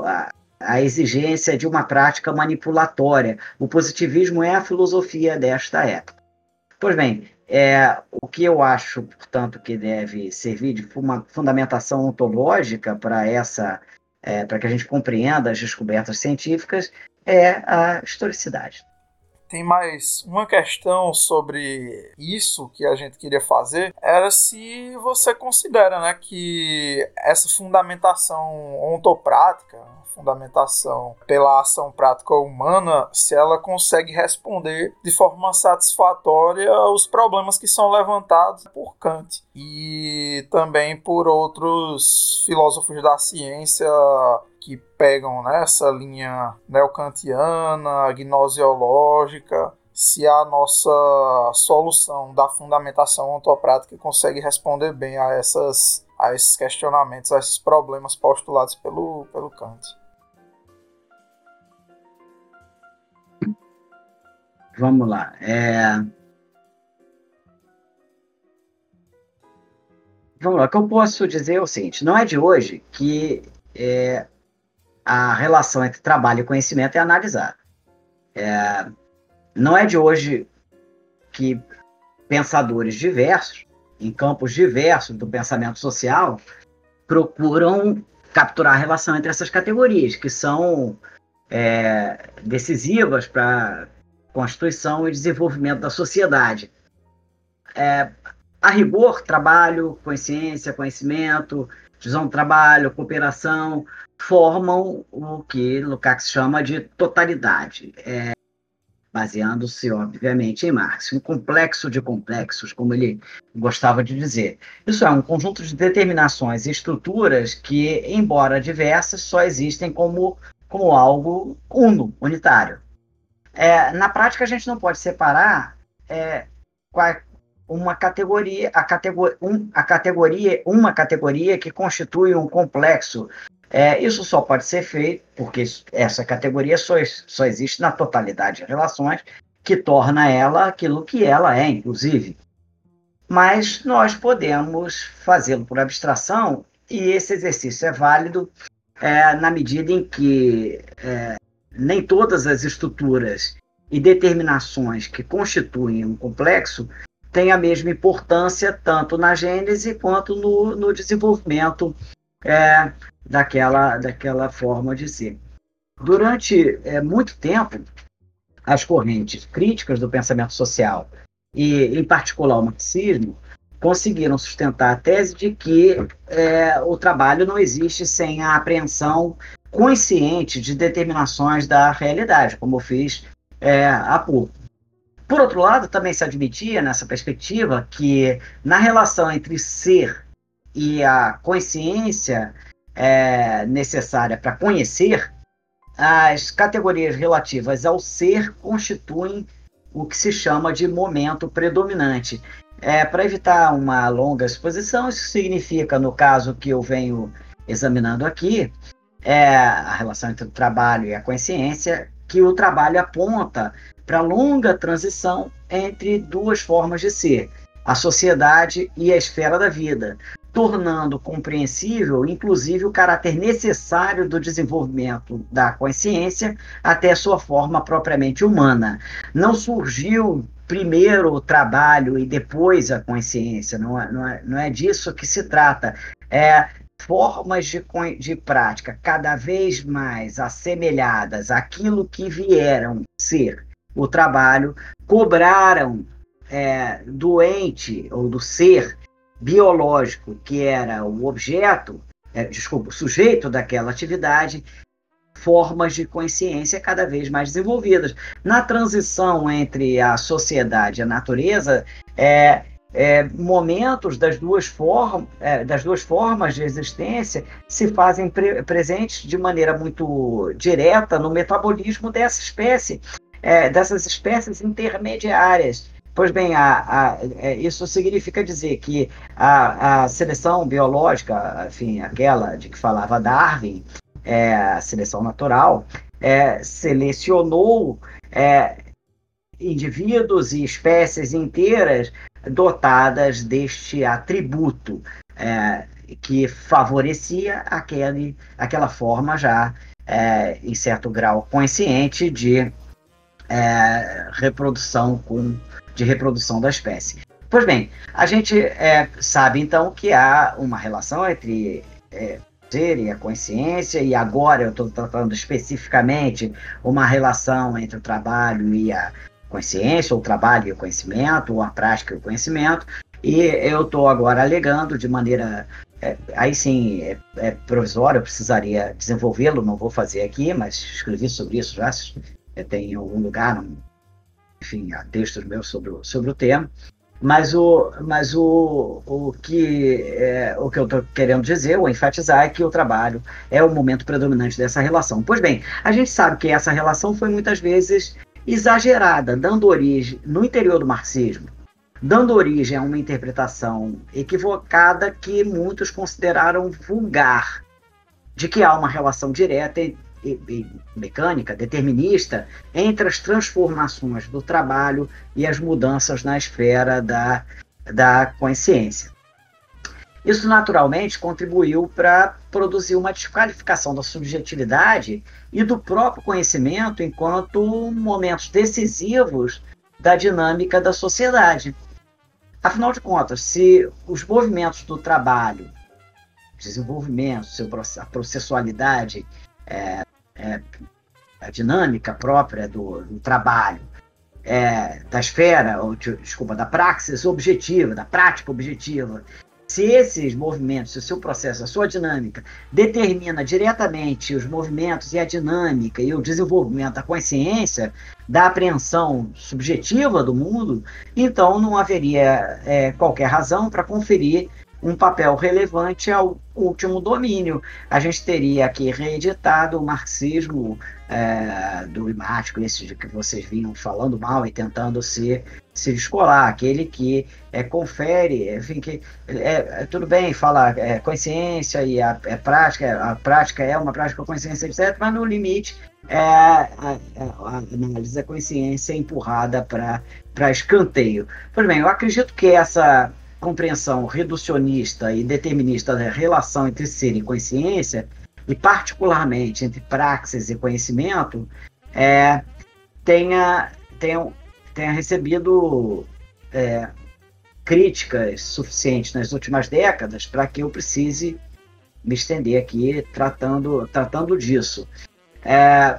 a, a exigência de uma prática manipulatória. O positivismo é a filosofia desta época. Pois bem, é, o que eu acho, portanto, que deve servir de fundamentação ontológica para essa, é, para que a gente compreenda as descobertas científicas, é a historicidade. Tem mais uma questão sobre isso que a gente queria fazer, era se você considera né, que essa fundamentação ontoprática, fundamentação pela ação prática humana, se ela consegue responder de forma satisfatória os problemas que são levantados por Kant. E também por outros filósofos da ciência que pegam nessa linha neocantiana, gnoseológica, se a nossa solução da fundamentação ontoprática consegue responder bem a, essas, a esses questionamentos, a esses problemas postulados pelo, pelo Kant. Vamos lá. É... Vamos lá. O que eu posso dizer é o seguinte: não é de hoje que é, a relação entre trabalho e conhecimento é analisada. É, não é de hoje que pensadores diversos, em campos diversos do pensamento social, procuram capturar a relação entre essas categorias, que são é, decisivas para constituição e desenvolvimento da sociedade. É, a rigor, trabalho, consciência, conhecimento, divisão do trabalho, cooperação, formam o que Lukács chama de totalidade, é, baseando-se, obviamente, em Marx. Um complexo de complexos, como ele gostava de dizer. Isso é um conjunto de determinações e estruturas que, embora diversas, só existem como, como algo uno, unitário. É, na prática, a gente não pode separar é, uma categoria, a, categor, um, a categoria, uma categoria que constitui um complexo é, isso só pode ser feito porque essa categoria só, só existe na totalidade de relações, que torna ela aquilo que ela é, inclusive. Mas nós podemos fazê-lo por abstração, e esse exercício é válido é, na medida em que é, nem todas as estruturas e determinações que constituem um complexo têm a mesma importância tanto na gênese quanto no, no desenvolvimento é, daquela, daquela forma de ser. Durante é, muito tempo, as correntes críticas do pensamento social, e em particular o marxismo, conseguiram sustentar a tese de que é, o trabalho não existe sem a apreensão consciente de determinações da realidade, como eu fiz é, há pouco. Por outro lado, também se admitia nessa perspectiva que na relação entre ser e a consciência é, necessária para conhecer, as categorias relativas ao ser constituem o que se chama de momento predominante. É, para evitar uma longa exposição, isso significa, no caso que eu venho examinando aqui, é, a relação entre o trabalho e a consciência, que o trabalho aponta para a longa transição entre duas formas de ser, a sociedade e a esfera da vida, tornando compreensível, inclusive, o caráter necessário do desenvolvimento da consciência até sua forma propriamente humana. Não surgiu primeiro o trabalho e depois a consciência, não é, não é, não é disso que se trata. É formas de, de prática cada vez mais assemelhadas àquilo que vieram ser o trabalho, cobraram é, do ente ou do ser biológico, que era o objeto, é, desculpa, o sujeito daquela atividade, formas de consciência cada vez mais desenvolvidas. Na transição entre a sociedade e a natureza, é, é, momentos das duas, form, é, das duas formas de existência se fazem pre presentes de maneira muito direta no metabolismo dessa espécie, é, dessas espécies intermediárias. Pois bem, a, a, é, isso significa dizer que a, a, seleção biológica, enfim, aquela de que falava Darwin, é, a seleção natural, é, selecionou é, indivíduos e espécies inteiras dotadas deste atributo é, que favorecia aquele, aquela forma já, é, em certo grau, consciente de é, reprodução com, de reprodução da espécie. Pois bem, a gente é, sabe então que há uma relação entre é, ser e a consciência, e agora eu estou tratando especificamente uma relação entre o trabalho e a consciência, ou o trabalho e o conhecimento, ou a prática e o conhecimento, e eu estou agora alegando de maneira. É, aí sim, é, é provisória, eu precisaria desenvolvê-lo, não vou fazer aqui, mas escrevi sobre isso já, tem em algum lugar, enfim, há textos meus sobre o, sobre o tema. Mas o, mas o, o que é, o que eu estou querendo dizer, ou enfatizar, é que o trabalho é o momento predominante dessa relação. Pois bem, a gente sabe que essa relação foi muitas vezes exagerada, dando origem, no interior do marxismo, dando origem a uma interpretação equivocada que muitos consideraram vulgar, de que há uma relação direta mecânica, determinista, entre as transformações do trabalho e as mudanças na esfera da, da consciência. Isso naturalmente contribuiu para produzir uma desqualificação da subjetividade e do próprio conhecimento enquanto momentos decisivos da dinâmica da sociedade. Afinal de contas, se os movimentos do trabalho, desenvolvimento, a processualidade é, é, a dinâmica própria do, do trabalho, é, da esfera, ou, desculpa, da praxis objetiva, da prática objetiva, se esses movimentos, se o seu processo, a sua dinâmica determina diretamente os movimentos e a dinâmica e o desenvolvimento da consciência, da apreensão subjetiva do mundo, então não haveria é, qualquer razão para conferir um papel relevante ao último domínio. A gente teria aqui reeditado o marxismo é, do imático, esse de que vocês vinham falando mal e tentando se, se descolar, aquele que é, confere, enfim, que é, é tudo bem, fala é, consciência e a é, prática, a prática é uma prática consciência, etc., mas no limite é, a, a, análise da consciência empurrada para escanteio. Pois bem, eu acredito que essa compreensão reducionista e determinista da relação entre ser e consciência, e particularmente entre praxis e conhecimento, é, tenha, tenha, tenha recebido é, críticas suficientes nas últimas décadas para que eu precise me estender aqui tratando, tratando disso. É,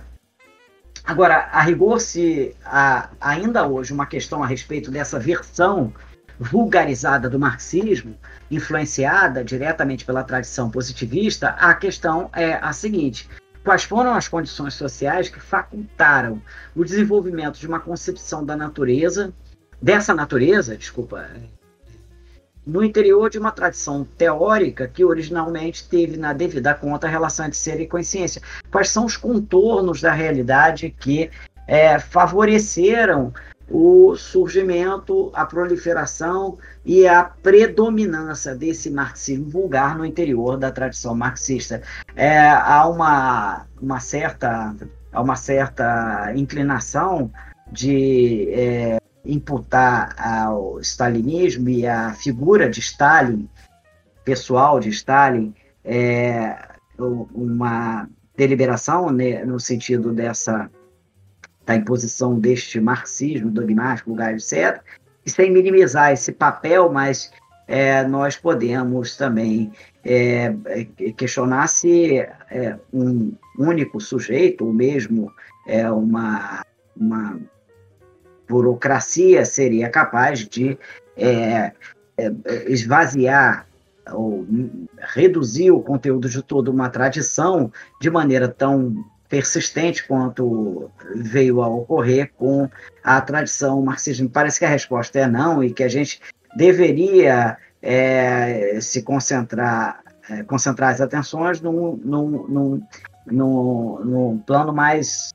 agora, a rigor, se há ainda hoje uma questão a respeito dessa versão vulgarizada do marxismo, influenciada diretamente pela tradição positivista, a questão é a seguinte: quais foram as condições sociais que facultaram o desenvolvimento de uma concepção da natureza, dessa natureza, desculpa, no interior de uma tradição teórica que originalmente teve na devida conta a relação entre ser e consciência. Quais são os contornos da realidade que é, favoreceram o surgimento, a proliferação e a predominância desse marxismo vulgar no interior da tradição marxista. É, há uma, uma, certa, uma certa inclinação de é, imputar ao stalinismo e à figura de Stalin, pessoal de Stalin, é, uma deliberação né, no sentido dessa da imposição deste marxismo dogmático, lugar, etc., e sem minimizar esse papel, mas é, nós podemos também é, é, questionar se é, um único sujeito, ou mesmo é, uma, uma burocracia, seria capaz de é, esvaziar ou reduzir o conteúdo de toda uma tradição de maneira tão persistente quanto veio a ocorrer com a tradição marxista. Me parece que a resposta é não e que a gente deveria é, se concentrar, é, concentrar as atenções num, num, num, num, plano mais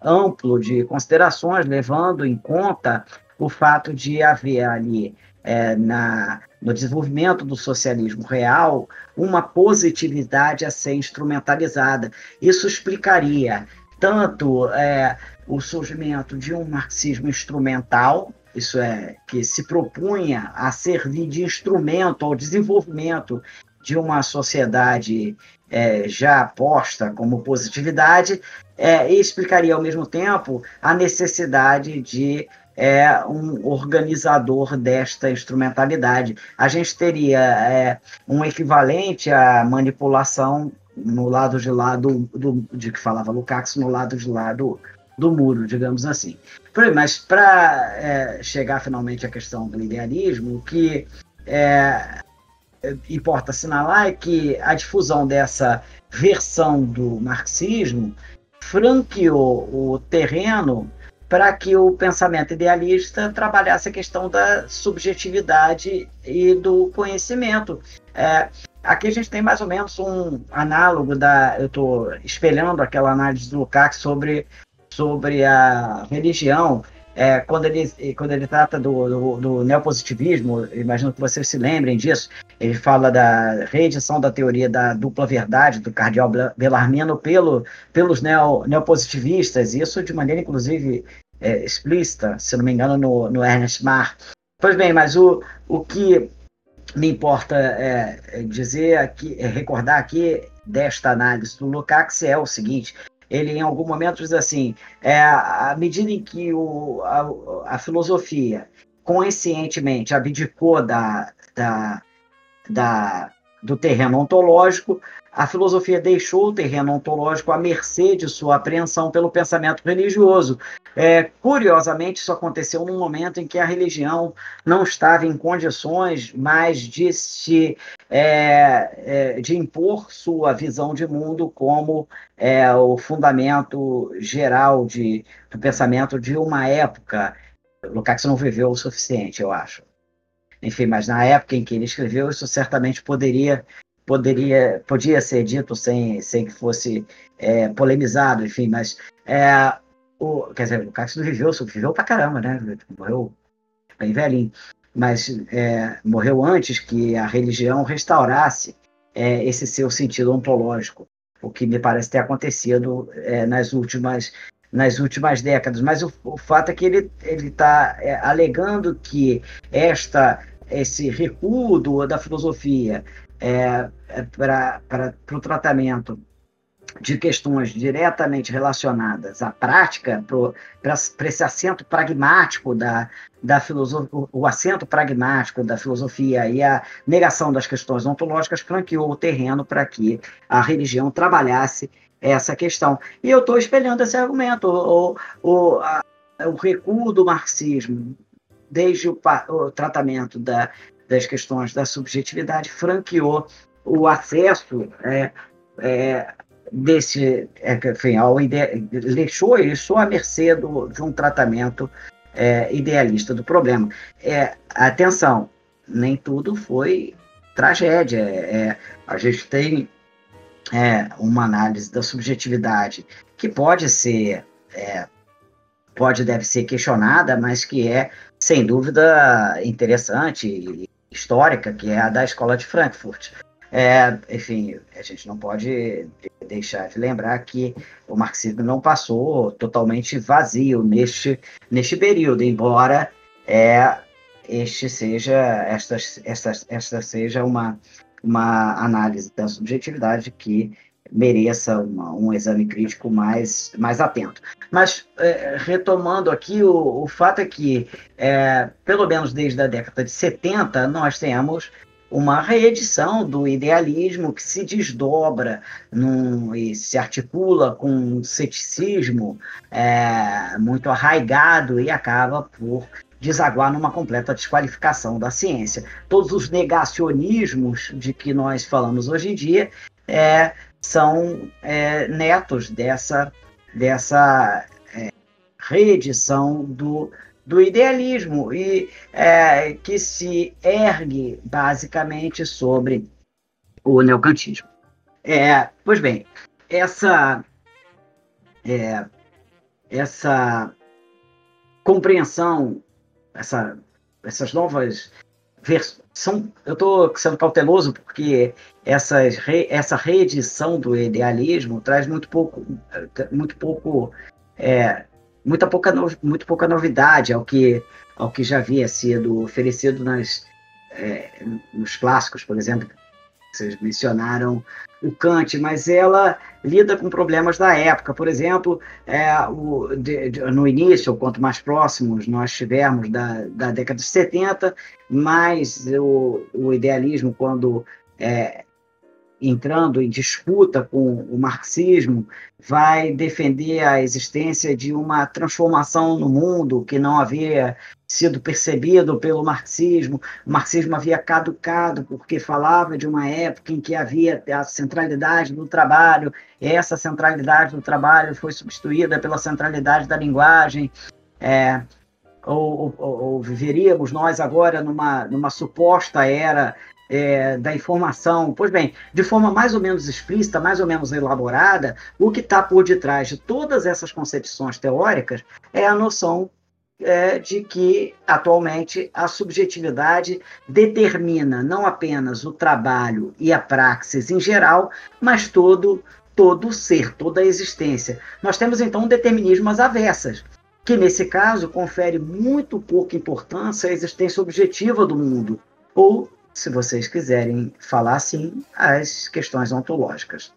amplo de considerações, levando em conta o fato de haver ali é, na, no desenvolvimento do socialismo real uma positividade a ser instrumentalizada. Isso explicaria tanto é, o surgimento de um marxismo instrumental, isso é, que se propunha a servir de instrumento ao desenvolvimento de uma sociedade é, já posta como positividade, é, explicaria ao mesmo tempo a necessidade de é, um organizador desta instrumentalidade. A gente teria é, um equivalente à manipulação no lado de lá do, do, de que falava Lukács, no lado de lá do, do muro, digamos assim. Mas para é, chegar finalmente à questão do idealismo, o que é, importa assinalar é que a difusão dessa versão do marxismo franqueou o terreno para que o pensamento idealista trabalhasse a questão da subjetividade e do conhecimento. É, aqui a gente tem mais ou menos um análogo da. Eu estou espelhando aquela análise do Lukács sobre, sobre a religião. É, quando, ele, quando ele trata do, do, do, neopositivismo, imagino que vocês se lembrem disso, ele fala da reedição da teoria da dupla verdade do cardeal Bellarmino pelo, pelos neo, neopositivistas, isso de maneira, inclusive, é, explícita, se não me engano, no, no Ernest Marr. Pois bem, mas o, o que me importa é, é dizer aqui, é recordar aqui desta análise do Lukács é o seguinte: ele em algum momento diz assim, é, à medida em que o, a, a filosofia conscientemente abdicou da, da, da, do terreno ontológico, a filosofia deixou o terreno ontológico à mercê de sua apreensão pelo pensamento religioso. É, curiosamente, isso aconteceu num momento em que a religião não estava em condições mais de se é, é, de impor sua visão de mundo como é, o fundamento geral de, do pensamento de uma época. Lukács não viveu o suficiente, eu acho. Enfim, mas na época em que ele escreveu, isso certamente poderia poderia podia ser dito sem, sem que fosse é, polemizado, enfim, mas é, o, quer dizer, o Cássio viveu, viveu pra caramba, né? Morreu bem velhinho, mas é, morreu antes que a religião restaurasse é, esse seu sentido ontológico, o que me parece ter acontecido é, nas últimas nas últimas décadas, mas o, o fato é que ele ele está é, alegando que esta esse recuo do, da filosofia é, é para o tratamento de questões diretamente relacionadas à prática, para esse assento pragmático da, da filosofia, o assento pragmático da filosofia e a negação das questões ontológicas franqueou o terreno para que a religião trabalhasse essa questão. E eu estou espelhando esse argumento. O, o, a, o recuo do marxismo, desde o, o tratamento da, das questões da subjetividade, franqueou o acesso é, é, desse, é, enfim, ao ide... deixou isso à mercê do, de um tratamento é, idealista do problema. É, atenção, nem tudo foi tragédia. É, a gente tem é, uma análise da subjetividade que pode ser, é, pode deve ser questionada, mas que é sem dúvida interessante histórica, que é a da escola de Frankfurt. É, enfim, a gente não pode deixar de lembrar que o marxismo não passou totalmente vazio neste, neste período, embora é, este seja esta, esta, esta seja uma, uma análise da subjetividade que mereça um exame crítico mais, mais atento. Mas, é, retomando aqui, o, o fato é que, é, pelo menos desde a década de 70, nós temos uma reedição do idealismo que se desdobra num, e se articula com um ceticismo é, muito arraigado e acaba por desaguar numa completa desqualificação da ciência. Todos os negacionismos de que nós falamos hoje em dia é, são é, netos dessa, dessa é, reedição do, do idealismo e é, que se ergue basicamente sobre o neocantismo. É, pois bem, essa é, essa compreensão, essa, essas novas são, eu estou sendo cauteloso porque essas, essa reedição do idealismo traz muito pouco, muito pouco, é, muita pouca, muito pouca novidade ao que, ao que já havia sido oferecido nas, é, nos clássicos, por exemplo, vocês mencionaram o Kant, mas ela lida com problemas da época. Por exemplo, é, o, de, de, no início, quanto mais próximos nós tivermos da, da década de 70, mais o, o idealismo, quando é, entrando em disputa com o marxismo, vai defender a existência de uma transformação no mundo que não havia sido percebido pelo marxismo. O marxismo havia caducado porque falava de uma época em que havia a centralidade do trabalho, essa centralidade do trabalho foi substituída pela centralidade da linguagem. É, ou, ou, ou, viveríamos nós agora numa, numa suposta era é, da informação. Pois bem, de forma mais ou menos explícita, mais ou menos elaborada, o que está por detrás de todas essas concepções teóricas é a noção é, de que, atualmente, a subjetividade determina não apenas o trabalho e a praxis em geral, mas todo, todo ser, toda a existência. Nós temos, então, um determinismo às avessas, que, nesse caso, confere muito pouca importância à existência objetiva do mundo, ou se vocês quiserem falar assim, as questões ontológicas.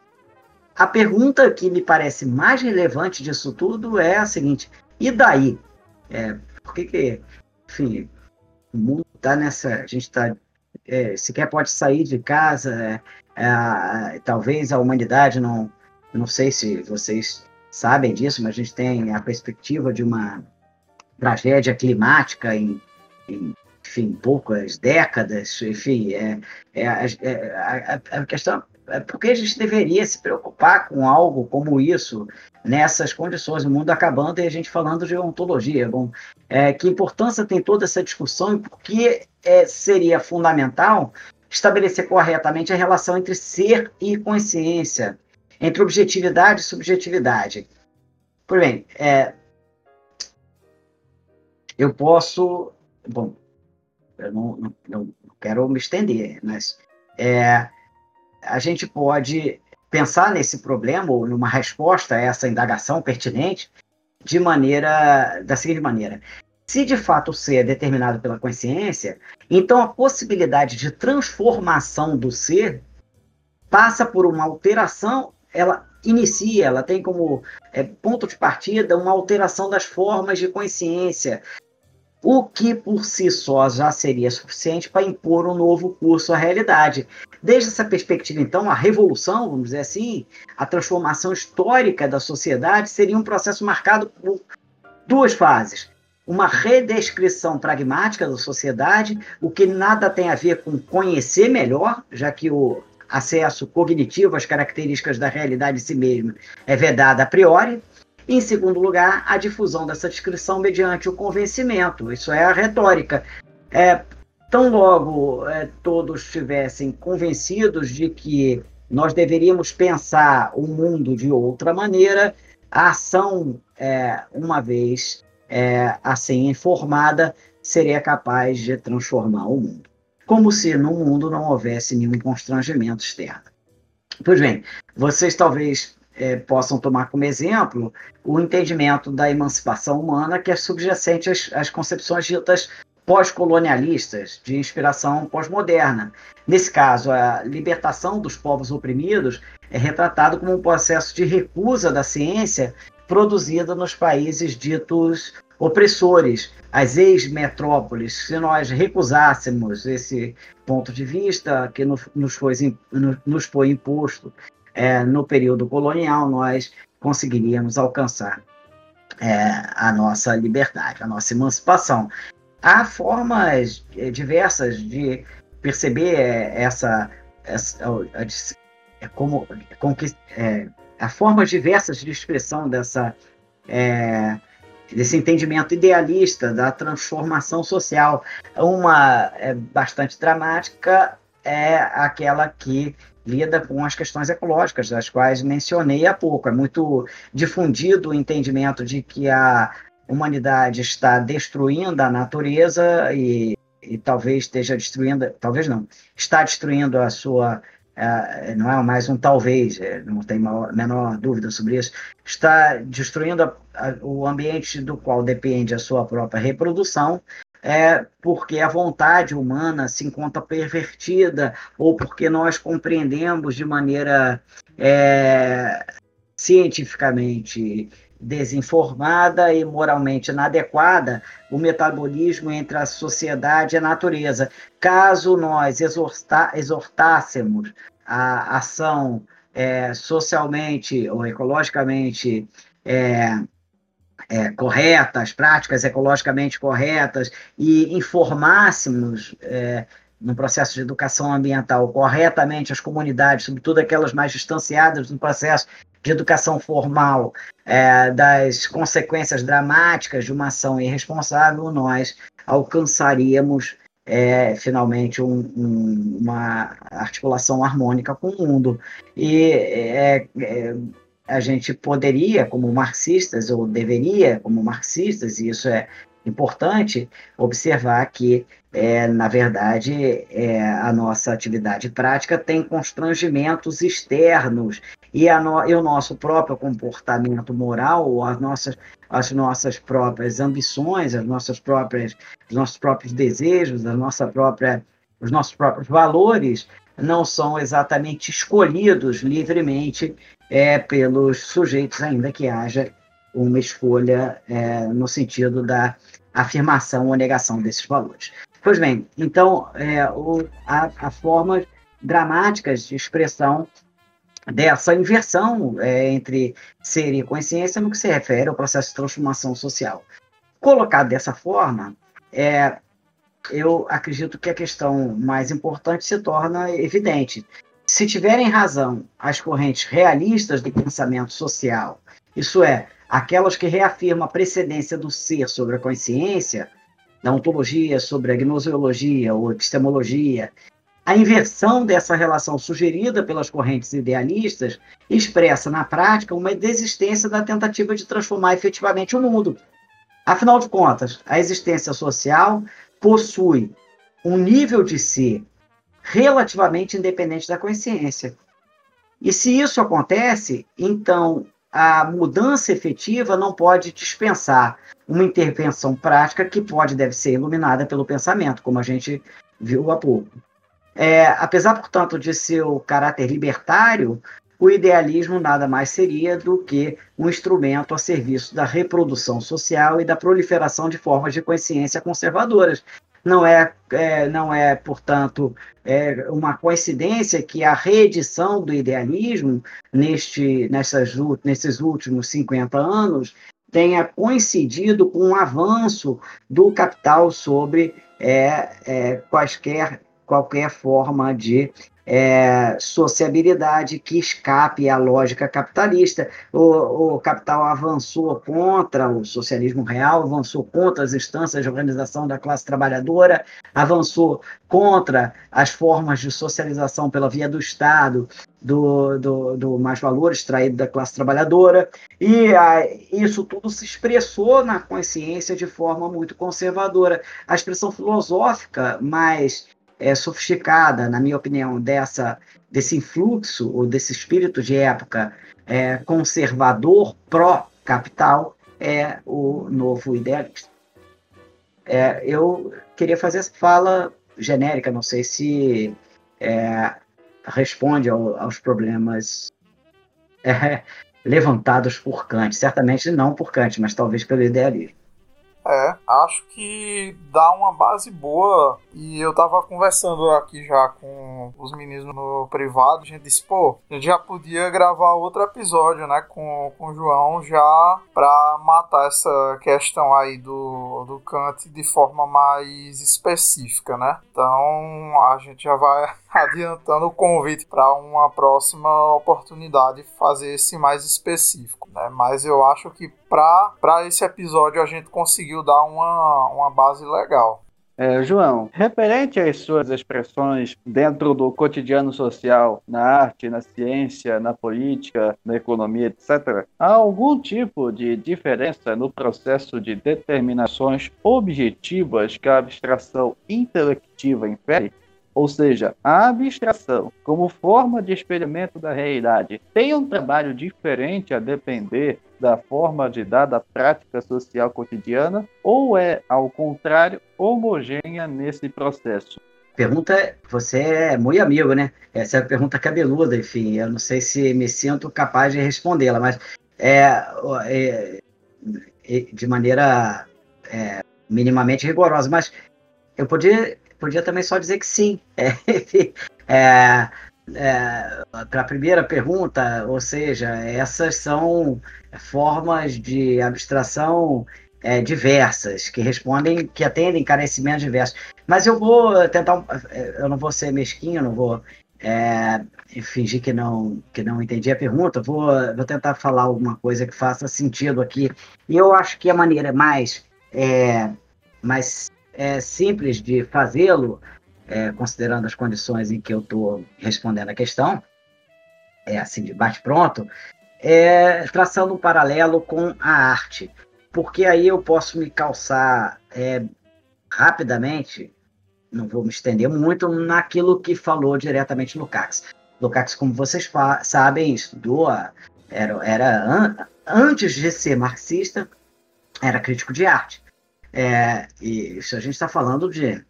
A pergunta que me parece mais relevante disso tudo é a seguinte: e daí? É, por que, que enfim, o mundo está nessa. A gente está. É, sequer pode sair de casa, é, é, talvez a humanidade não. Não sei se vocês sabem disso, mas a gente tem a perspectiva de uma tragédia climática em, em enfim, poucas décadas, enfim, é, é, é a, a, questão é por que a gente deveria se preocupar com algo como isso nessas condições, o mundo acabando e a gente falando de ontologia. Bom, é, que importância tem toda essa discussão e por que é, seria fundamental estabelecer corretamente a relação entre ser e consciência, entre objetividade e subjetividade. Por bem, é, eu posso, bom, eu não, não, não quero me estender, mas é, a gente pode pensar nesse problema ou numa resposta a essa indagação pertinente de maneira da seguinte maneira: se de fato o ser é determinado pela consciência, então a possibilidade de transformação do ser passa por uma alteração, ela inicia, ela tem como é, ponto de partida uma alteração das formas de consciência, o que por si só já seria suficiente para impor um novo curso à realidade. Desde essa perspectiva, então, a revolução, vamos dizer assim, a transformação histórica da sociedade seria um processo marcado por duas fases. Uma redescrição pragmática da sociedade, o que nada tem a ver com conhecer melhor, já que o acesso cognitivo às características da realidade em si mesmo é vedado a priori, em segundo lugar, a difusão dessa descrição mediante o convencimento, isso é a retórica. É, tão logo é, todos estivessem convencidos de que nós deveríamos pensar o mundo de outra maneira, a ação, é, uma vez é, assim informada, seria capaz de transformar o mundo. Como se no mundo não houvesse nenhum constrangimento externo. Pois bem, vocês talvez é, possam tomar como exemplo o entendimento da emancipação humana que é subjacente às, às concepções ditas pós-colonialistas, de inspiração pós-moderna. Nesse caso, a libertação dos povos oprimidos é retratado como um processo de recusa da ciência produzida nos países ditos opressores, as ex-metrópoles. Se nós recusássemos esse ponto de vista que nos foi, nos foi imposto é, no período colonial, nós conseguiríamos alcançar é, a nossa liberdade, a nossa emancipação. Há formas é, diversas de perceber é, essa, essa é, como, como que, é, há formas diversas de expressão dessa é, desse entendimento idealista da transformação social. Uma é bastante dramática é aquela que lida com as questões ecológicas, das quais mencionei há pouco. É muito difundido o entendimento de que a humanidade está destruindo a natureza e e talvez esteja destruindo, talvez não, está destruindo a sua, uh, não é mais um talvez, é, não tem a menor dúvida sobre isso, está destruindo a, a, o ambiente do qual depende a sua própria reprodução, é porque a vontade humana se encontra pervertida ou porque nós compreendemos de maneira é, cientificamente desinformada e moralmente inadequada o metabolismo entre a sociedade e a natureza. Caso nós exortássemos a ação é, socialmente ou ecologicamente é, é, correta, as práticas ecologicamente corretas e informássemos é, no processo de educação ambiental corretamente as comunidades, sobretudo aquelas mais distanciadas do processo de educação formal, é, das consequências dramáticas de uma ação irresponsável, nós alcançaríamos é, finalmente um, um, uma articulação harmônica com o mundo. E é, é a gente poderia, como marxistas, ou deveria, como marxistas, e isso é importante, observar que, é, na verdade, é, a nossa atividade prática tem constrangimentos externos. E, no, e o nosso próprio comportamento moral, as nossas, as nossas próprias ambições, as nossas próprias, os nossos próprios desejos, a nossa própria, os nossos próprios valores não são exatamente escolhidos livremente é, pelos sujeitos, ainda que haja uma escolha é, no sentido da afirmação ou negação desses valores. Pois bem, então, é, o, a formas dramáticas de expressão dessa inversão é, entre ser e consciência no que se refere ao processo de transformação social. Colocado dessa forma, é, eu acredito que a questão mais importante se torna evidente se tiverem razão as correntes realistas do pensamento social, isso é, aquelas que reafirmam a precedência do ser sobre a consciência, da ontologia sobre a gnoseologia ou epistemologia, a inversão dessa relação sugerida pelas correntes idealistas expressa na prática uma desistência da tentativa de transformar efetivamente o mundo. Afinal de contas, a existência social possui um nível de ser relativamente independente da consciência. E se isso acontece, então a mudança efetiva não pode dispensar uma intervenção prática que pode deve ser iluminada pelo pensamento, como a gente viu há pouco. É, apesar, portanto, de seu caráter libertário, o idealismo nada mais seria do que um instrumento a serviço da reprodução social e da proliferação de formas de consciência conservadoras, não é, é não é portanto, é uma coincidência que a reedição do idealismo neste, nessas, nesses últimos 50 anos tenha coincidido com um avanço do capital sobre é, é, quaisquer, qualquer forma de é, sociabilidade que escape à lógica capitalista. O, o, capital avançou contra o socialismo real, avançou contra as instâncias de organização da classe trabalhadora, avançou contra as formas de socialização pela via do Estado, do, do, do mais valor extraído da classe trabalhadora, e a, isso tudo se expressou na consciência de forma muito conservadora. A expressão filosófica mais é, sofisticada, na minha opinião, dessa, desse influxo ou desse espírito de época é, conservador, pró-capital, é o novo idealista. É, eu queria fazer essa fala genérica, não sei se é, responde ao, aos problemas levantados por Kant. Certamente não por Kant, mas talvez pelo idealismo. É, acho que dá uma base boa. E eu tava conversando aqui já com os meninos no privado. A gente disse, pô, a gente já podia gravar outro episódio, né, com, com o João, já pra matar essa questão aí do, do Kant de forma mais específica, né? Então a gente já vai adiantando o convite para uma próxima oportunidade fazer esse mais específico, né? Mas eu acho que para esse episódio a gente conseguiu dar uma, uma base legal. É, João, referente às suas expressões dentro do cotidiano social, na arte, na ciência, na política, na economia, etc., há algum tipo de diferença no processo de determinações objetivas que a abstração intelectiva infere? Ou seja, a abstração, como forma de experimento da realidade, tem um trabalho diferente a depender da forma de dada prática social cotidiana ou é, ao contrário, homogênea nesse processo? Pergunta, você é muito amigo, né? Essa é a pergunta cabeluda, enfim, eu não sei se me sinto capaz de respondê-la, mas é, é, é de maneira é, minimamente rigorosa, mas eu podia podia também só dizer que sim. É, é, Para a primeira pergunta, ou seja, essas são formas de abstração é, diversas, que respondem, que atendem carecimentos diversos. Mas eu vou tentar, eu não vou ser mesquinho, não vou é, fingir que não, que não entendi a pergunta, vou, vou tentar falar alguma coisa que faça sentido aqui. E eu acho que a maneira mais, é, mais é, simples de fazê-lo, é, considerando as condições em que eu estou respondendo a questão, é assim, de bate-pronto, é traçando um paralelo com a arte, porque aí eu posso me calçar é, rapidamente, não vou me estender muito, naquilo que falou diretamente Lukács. Lukács, como vocês sabem, estudou, era, era an, antes de ser marxista, era crítico de arte. É, e isso a gente está falando de,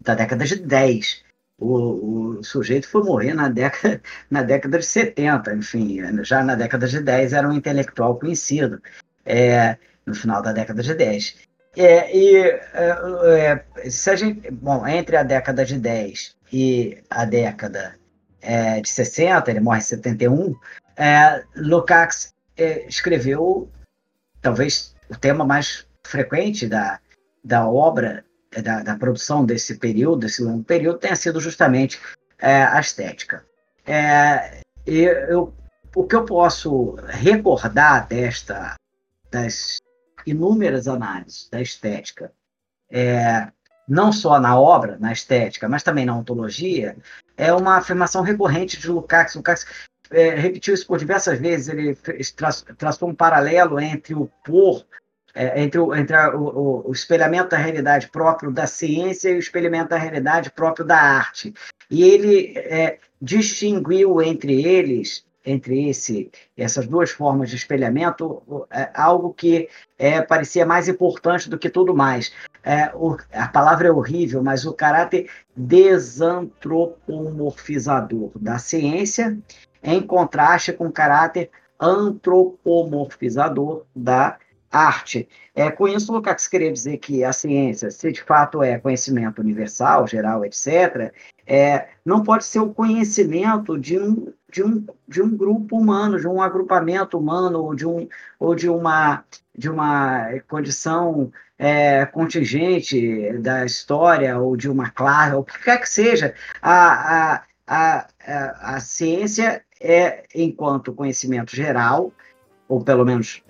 da década de 10. O, o, sujeito foi morrer na década, na década de 70, enfim, já na década de 10 era um intelectual conhecido, é, no final da década de 10. É, e é, é, se a gente, bom, entre a década de 10 e a década é, de 60, ele morre em 71, é, Lukács é, escreveu talvez o tema mais frequente da, da obra, da, da produção desse período, desse longo período, tenha sido justamente é, a estética. É, eu, o que eu posso recordar desta, das inúmeras análises da estética, é, não só na obra, na estética, mas também na ontologia, é uma afirmação recorrente de Lukács. Lukács é, repetiu isso por diversas vezes, ele traçou um paralelo entre o pôr é, entre, o, entre a, o, o, espelhamento da realidade próprio da ciência e o espelhamento da realidade próprio da arte. E ele é, distinguiu entre eles, entre esse, essas duas formas de espelhamento, é, algo que é, parecia mais importante do que tudo mais. É, o, a palavra é horrível, mas o caráter desantropomorfizador da ciência, em contraste com o caráter antropomorfizador da arte. É, com isso, Lukács queria dizer que a ciência, se de fato é conhecimento universal, geral, etc., é, não pode ser o conhecimento de um, de, um, de um grupo humano, de um agrupamento humano, ou de, um, ou de, uma, de uma condição é, contingente da história, ou de uma classe, ou o que quer que seja. A, a, a, a, a ciência é, enquanto conhecimento geral, ou pelo menos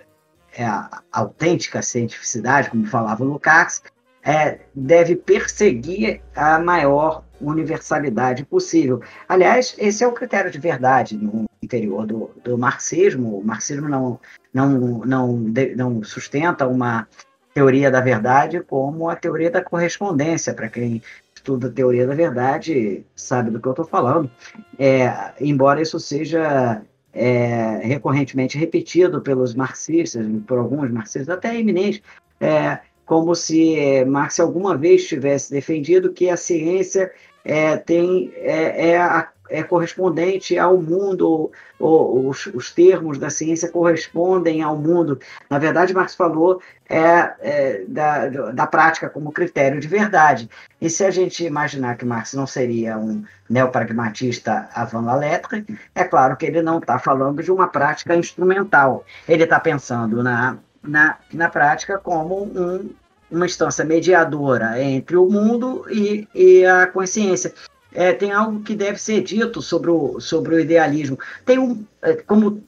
é, a autêntica cientificidade, como falava Lukács, é, deve perseguir a maior universalidade possível. Aliás, esse é o critério de verdade no interior do, do marxismo. O marxismo não, não, não, não sustenta uma teoria da verdade como a teoria da correspondência. Para quem estuda a teoria da verdade, sabe do que eu estou falando. É, embora isso seja é, recorrentemente repetido pelos marxistas, por alguns marxistas, até eminentes, é, como se Marx alguma vez tivesse defendido que a ciência é, tem, é, é a é correspondente ao mundo, os, os, termos da ciência correspondem ao mundo. Na verdade, Marx falou é, é, da, da prática como critério de verdade. E se a gente imaginar que Marx não seria um neopragmatista avant la lettre, é claro que ele não está falando de uma prática instrumental. Ele está pensando na, na, na prática como um, uma instância mediadora entre o mundo e, e a consciência é, tem algo que deve ser dito sobre o, sobre o idealismo. Tem um. É, como.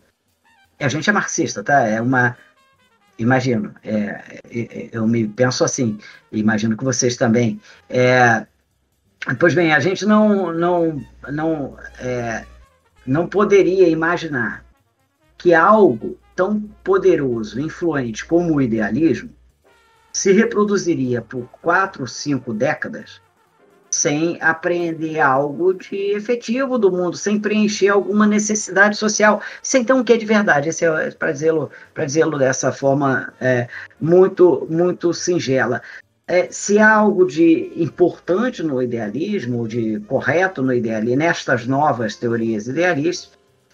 A gente é marxista, tá? É uma. imagino, é, é, é, eu me penso assim, imagino que vocês também. É, pois bem, a gente não, não, não, não poderia imaginar que algo tão poderoso, influente como o idealismo se reproduziria por quatro, cinco décadas sem apreender algo de efetivo do mundo, sem preencher alguma necessidade social, sem ter um quê de verdade. Esse é para dizê-lo, para dizê-lo dessa forma é, muito, muito singela. É, se há algo de importante no idealismo, de correto no idealismo, nestas novas teorias idealistas,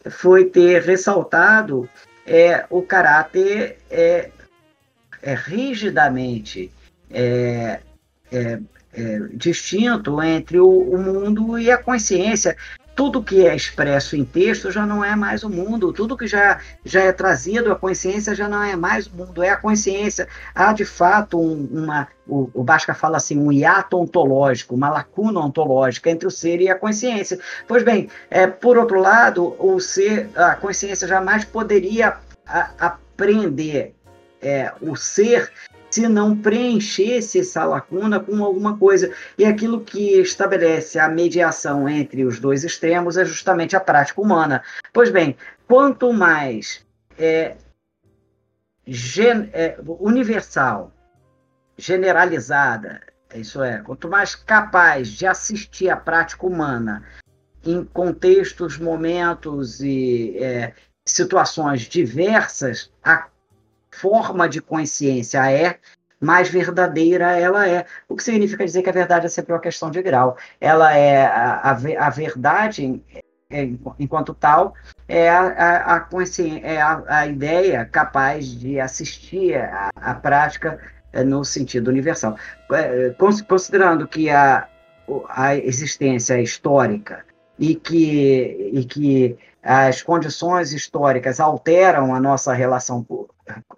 foi ter ressaltado é, o caráter é, é rigidamente é, é, distinto entre o, o, mundo e a consciência. Tudo que é expresso em texto já não é mais o mundo, tudo que já, já é trazido à consciência já não é mais o mundo, é a consciência. Há de fato um, uma. O, o Basca fala assim, um hiato ontológico, uma lacuna ontológica entre o ser e a consciência. Pois bem, é, por outro lado, o ser, a consciência jamais poderia a, aprender é, o ser se não preenchesse essa lacuna com alguma coisa. E aquilo que estabelece a mediação entre os dois extremos é justamente a prática humana. Pois bem, quanto mais é, gen, é, universal, generalizada, isso é, quanto mais capaz de assistir à prática humana em contextos, momentos e é, situações diversas, a forma de consciência é, mais verdadeira ela é. O que significa dizer que a verdade é sempre uma questão de grau. Ela é a, a, a verdade, é, enquanto tal, é a, a, a, é a, a ideia capaz de assistir à, à prática é, no sentido universal. É, considerando que a, a existência histórica e que, e que as condições históricas alteram a nossa relação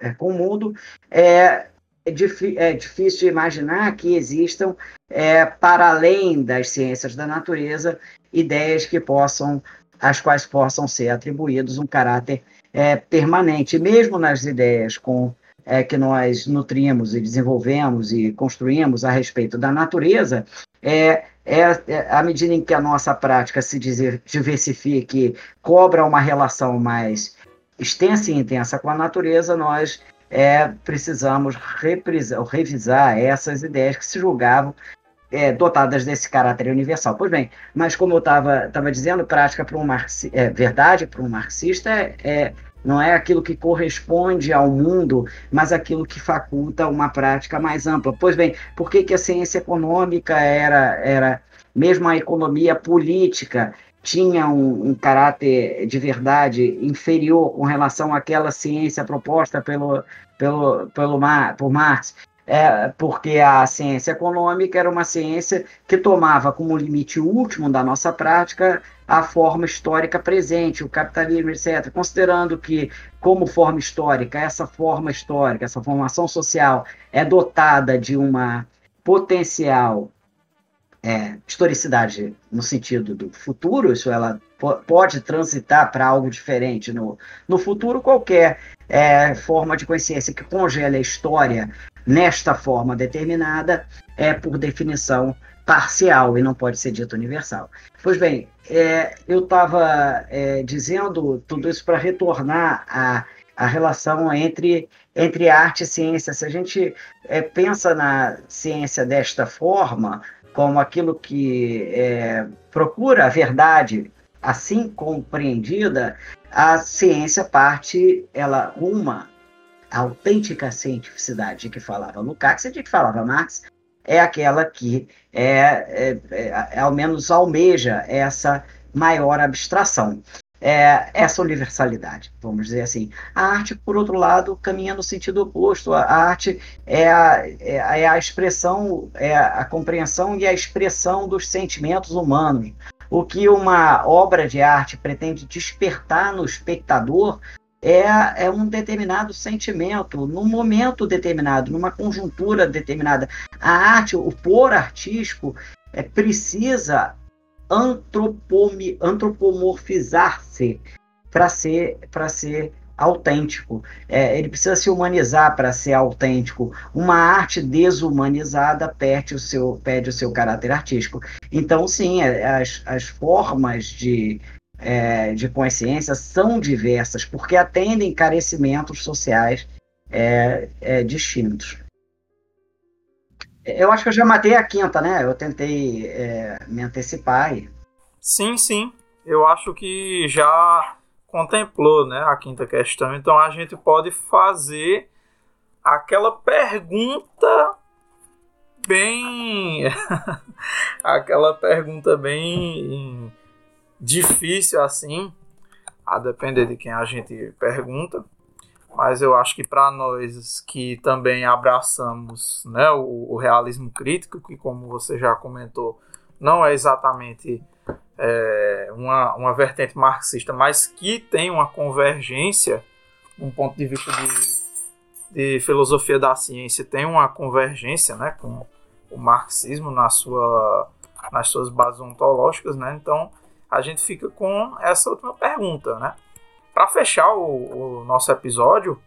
é, com o mundo, é, é, é difícil imaginar que existam, é, para além das ciências da natureza, ideias que possam, às quais possam ser atribuídos um caráter é, permanente, mesmo nas ideias com é, que nós nutrimos e desenvolvemos e construímos a respeito da natureza, é, é, é, à medida em que a nossa prática se diversifique, cobra uma relação mais extensa e intensa com a natureza, nós é, precisamos reprisar, revisar essas ideias que se julgavam é, dotadas desse caráter universal. Pois bem, mas como eu estava dizendo, prática para um marxi, é, verdade para um marxista é, é não é aquilo que corresponde ao mundo, mas aquilo que faculta uma prática mais ampla. Pois bem, por que, que a ciência econômica era, era, mesmo a economia política, tinha um, um, caráter de verdade inferior com relação àquela ciência proposta pelo, pelo, pelo Mar, por Marx? É porque a ciência econômica era uma ciência que tomava como limite último da nossa prática a forma histórica presente, o capitalismo, etc. Considerando que, como forma histórica, essa forma histórica, essa formação social é dotada de uma potencial é, historicidade no sentido do futuro, isso ela pode transitar para algo diferente no, no futuro, qualquer é, forma de consciência que congela a história nesta forma determinada é, por definição, parcial e não pode ser dito universal. Pois bem, é, eu estava é, dizendo tudo isso para retornar a, a relação entre, entre arte e ciência. Se a gente é, pensa na ciência desta forma, como aquilo que é, procura a verdade assim compreendida, a ciência parte, ela uma a autêntica cientificidade que falava Lukács e de que falava Marx, é aquela que é, é, é, ao menos almeja essa maior abstração, é, essa universalidade, vamos dizer assim. A arte, por outro lado, caminha no sentido oposto. A arte é a, é, é a expressão, é a compreensão e a expressão dos sentimentos humanos. O que uma obra de arte pretende despertar no espectador é, é um determinado sentimento, num momento determinado, numa conjuntura determinada. A arte, o por artístico, é, precisa antropomorfizar-se para ser, ser autêntico. É, ele precisa se humanizar para ser autêntico. Uma arte desumanizada perde o seu, perde o seu caráter artístico. Então, sim, é, as, as formas de, é, de consciência são diversas, porque atendem carecimentos sociais é, é, distintos. Eu acho que eu já matei a quinta, né? Eu tentei é, me antecipar. Sim, sim. Eu acho que já contemplou né, a quinta questão. Então a gente pode fazer aquela pergunta bem. aquela pergunta bem difícil assim, a depender de quem a gente pergunta. Mas eu acho que para nós que também abraçamos né, o, o realismo crítico, que como você já comentou, não é exatamente é, uma, uma vertente marxista, mas que tem uma convergência, um ponto de vista de, de filosofia da ciência, tem uma convergência né, com o marxismo na sua, nas suas bases ontológicas, né? então a gente fica com essa última pergunta. Né? Para fechar o, o, nosso episódio,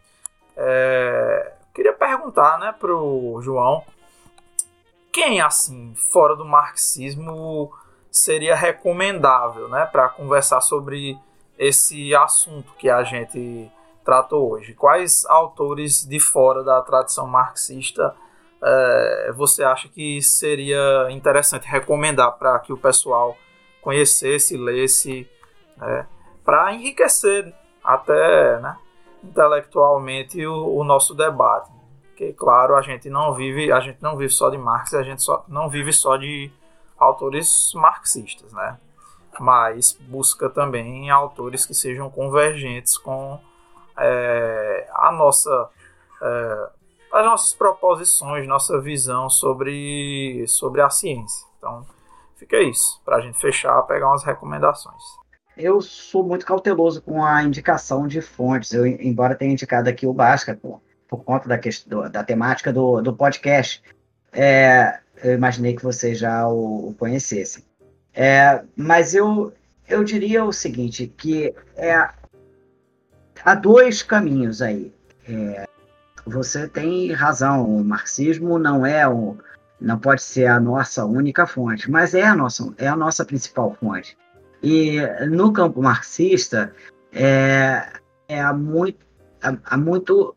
é, queria perguntar né, para o João quem, assim, fora do marxismo seria recomendável, né, para conversar sobre esse assunto que a gente tratou hoje? Quais autores de fora da tradição marxista é, você acha que seria interessante recomendar para que o pessoal conhecesse, lesse, né, para enriquecer até né, intelectualmente o, o nosso debate? Porque, claro, a gente não vive, a gente não vive só de Marx, a gente só, não vive só de autores marxistas, né? Mas busca também autores que sejam convergentes com é, a nossa, é, as nossas proposições, nossa visão sobre, sobre a ciência. Então, fica isso, para a gente fechar, pegar umas recomendações. Eu sou muito cauteloso com a indicação de fontes, eu, embora tenha indicado aqui o Basca, por, por conta da, questão, da temática do, do podcast. É, eu imaginei que vocês já o, o conhecessem. É, mas eu, eu diria o seguinte, que é, há dois caminhos aí. É, você tem razão, o marxismo não é o, não pode ser a nossa única fonte, mas é a nossa, é a nossa principal fonte. E no campo marxista é, é há muito, há, muito,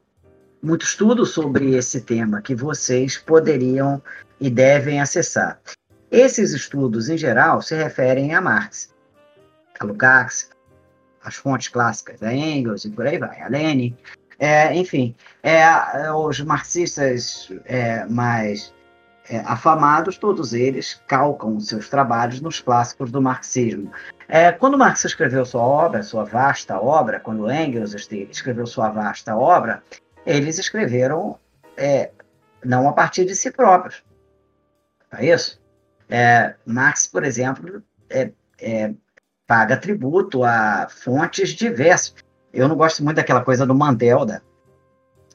muito estudo sobre esse tema que vocês poderiam e devem acessar. Esses estudos, em geral, se referem a Marx, a Lukács, as fontes clássicas da Engels e por aí vai, a Lenin. É, enfim, é, os marxistas é, mais é, afamados, todos eles calcam seus trabalhos nos clássicos do marxismo. É, quando Marx escreveu sua obra, sua vasta obra, quando Engels escreveu sua vasta obra, eles escreveram é, não a partir de si próprios, é isso? É, Marx, por exemplo, é, é, paga tributo a fontes diversas. Eu não gosto muito daquela coisa do Mandel, da,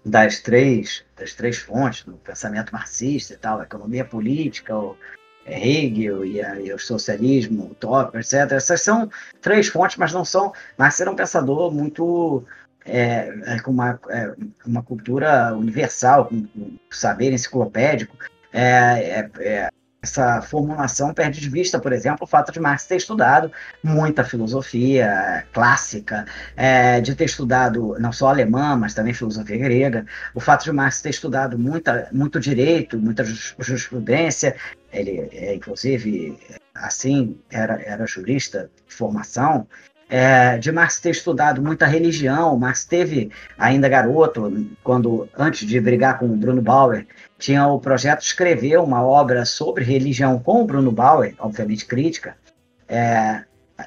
das, três, das três fontes, do pensamento marxista e tal, a economia política, o é, Hegel e, a, e o socialismo utópico, etc. Essas são três fontes, mas não são. Marx era um pensador muito é, é, com uma, é, uma cultura universal, com, com saber enciclopédico. É, é, é, essa formulação perde de vista, por exemplo, o fato de Marx ter estudado muita filosofia clássica, é, de ter estudado não só alemã, mas também filosofia grega, o fato de Marx ter estudado muita, muito direito, muita jurisprudência, ele, é, inclusive, assim, era, era jurista de formação, é, de Marx ter estudado muita religião. Marx teve, ainda garoto, quando antes de brigar com o Bruno Bauer, tinha o projeto de escrever uma obra sobre religião com Bruno Bauer, obviamente crítica. É,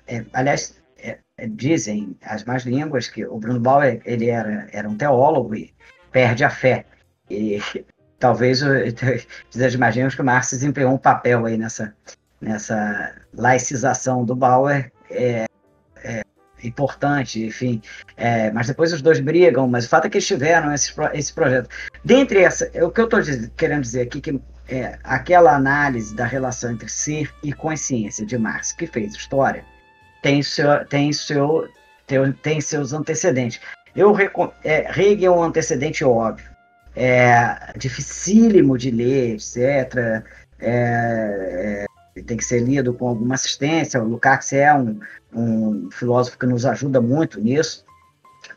é, aliás, é, é, dizem as más línguas que o Bruno Bauer ele era, era um teólogo e perde a fé. E talvez vocês imaginem que o Marx desempenhou um papel aí nessa, nessa laicização do Bauer é, importante, enfim. É, mas depois os dois brigam, mas o fato é que eles tiveram esse, esse projeto. Dentre essa, é o que eu estou querendo dizer aqui, que é, aquela análise da relação entre ser e consciência de Marx, que fez história, tem, seu, tem, seu, tem, tem seus antecedentes. Eu é, Hegel é um antecedente óbvio, é dificílimo de ler, etc. É, é, tem que ser lido com alguma assistência. O Lukács é um, um filósofo que nos ajuda muito nisso.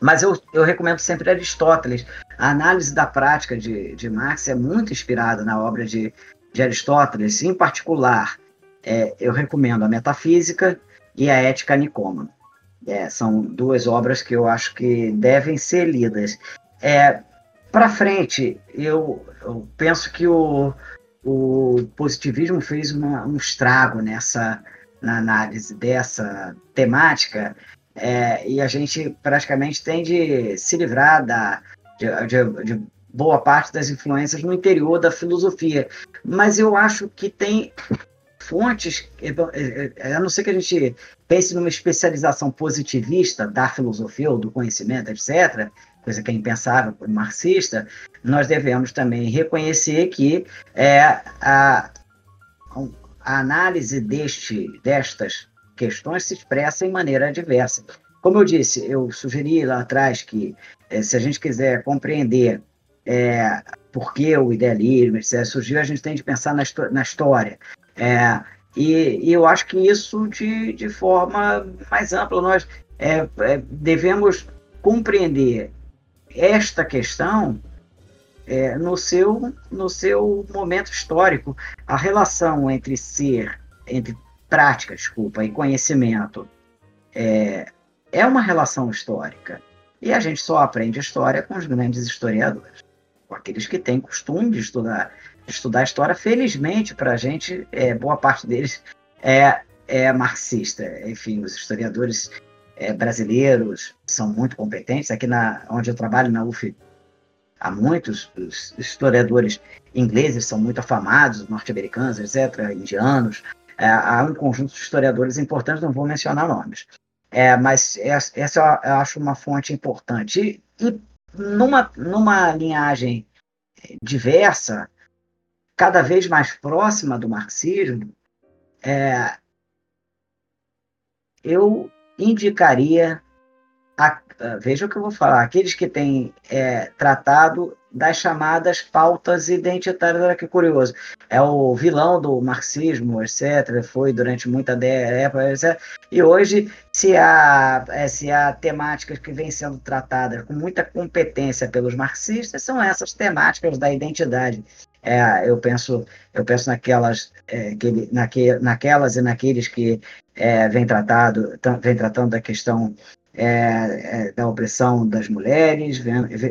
Mas eu, eu recomendo sempre Aristóteles. A análise da prática de, de Marx é muito inspirada na obra de, de Aristóteles. Em particular, é, eu recomendo a Metafísica e a Ética Nicômana. É, são duas obras que eu acho que devem ser lidas. É, Para frente, eu, eu, penso que o, o positivismo fez uma, um estrago nessa na análise dessa temática é, e a gente praticamente tem de se livrar da, de, de, de boa parte das influências no interior da filosofia. Mas eu acho que tem fontes, a não ser que a gente pense numa especialização positivista da filosofia ou do conhecimento, etc., coisa que é impensável para o marxista, nós devemos também reconhecer que é, a, a análise deste, destas questões se expressa em maneira diversa. Como eu disse, eu sugeri lá atrás que é, se a gente quiser compreender é, por que o idealismo etc., surgiu, a gente tem de pensar na, na história. É, e, e, eu acho que isso de, de forma mais ampla, nós devemos compreender esta questão é, no, seu, no seu momento histórico. A relação entre ser, entre prática, desculpa, e conhecimento é, é uma relação histórica. E a gente só aprende história com os grandes historiadores, com aqueles que têm costume de estudar, estudar história. Felizmente, para a gente, é, boa parte deles é, é marxista. Enfim, os historiadores é, brasileiros são muito competentes. Aqui na, onde eu trabalho, na UF, há muitos os historiadores ingleses são muito afamados, norte-americanos, etc., indianos. É, há um conjunto de historiadores importantes, não vou mencionar nomes. É, mas essa, eu acho uma fonte importante. E, e numa, numa linhagem diversa, cada vez mais próxima do marxismo, é, eu indicaria, a, veja o que eu vou falar, aqueles que têm é, tratado das chamadas pautas identitárias. Olha que curioso. É o vilão do marxismo, etc. Foi durante muita época, etc. E hoje, se há, é, se há temáticas que vêm sendo tratadas com muita competência pelos marxistas, são essas temáticas da identidade. É, eu penso eu penso naquelas é, que, naque, naquelas e naqueles que é, vem tratado vem tratando da questão é, é, da opressão das mulheres,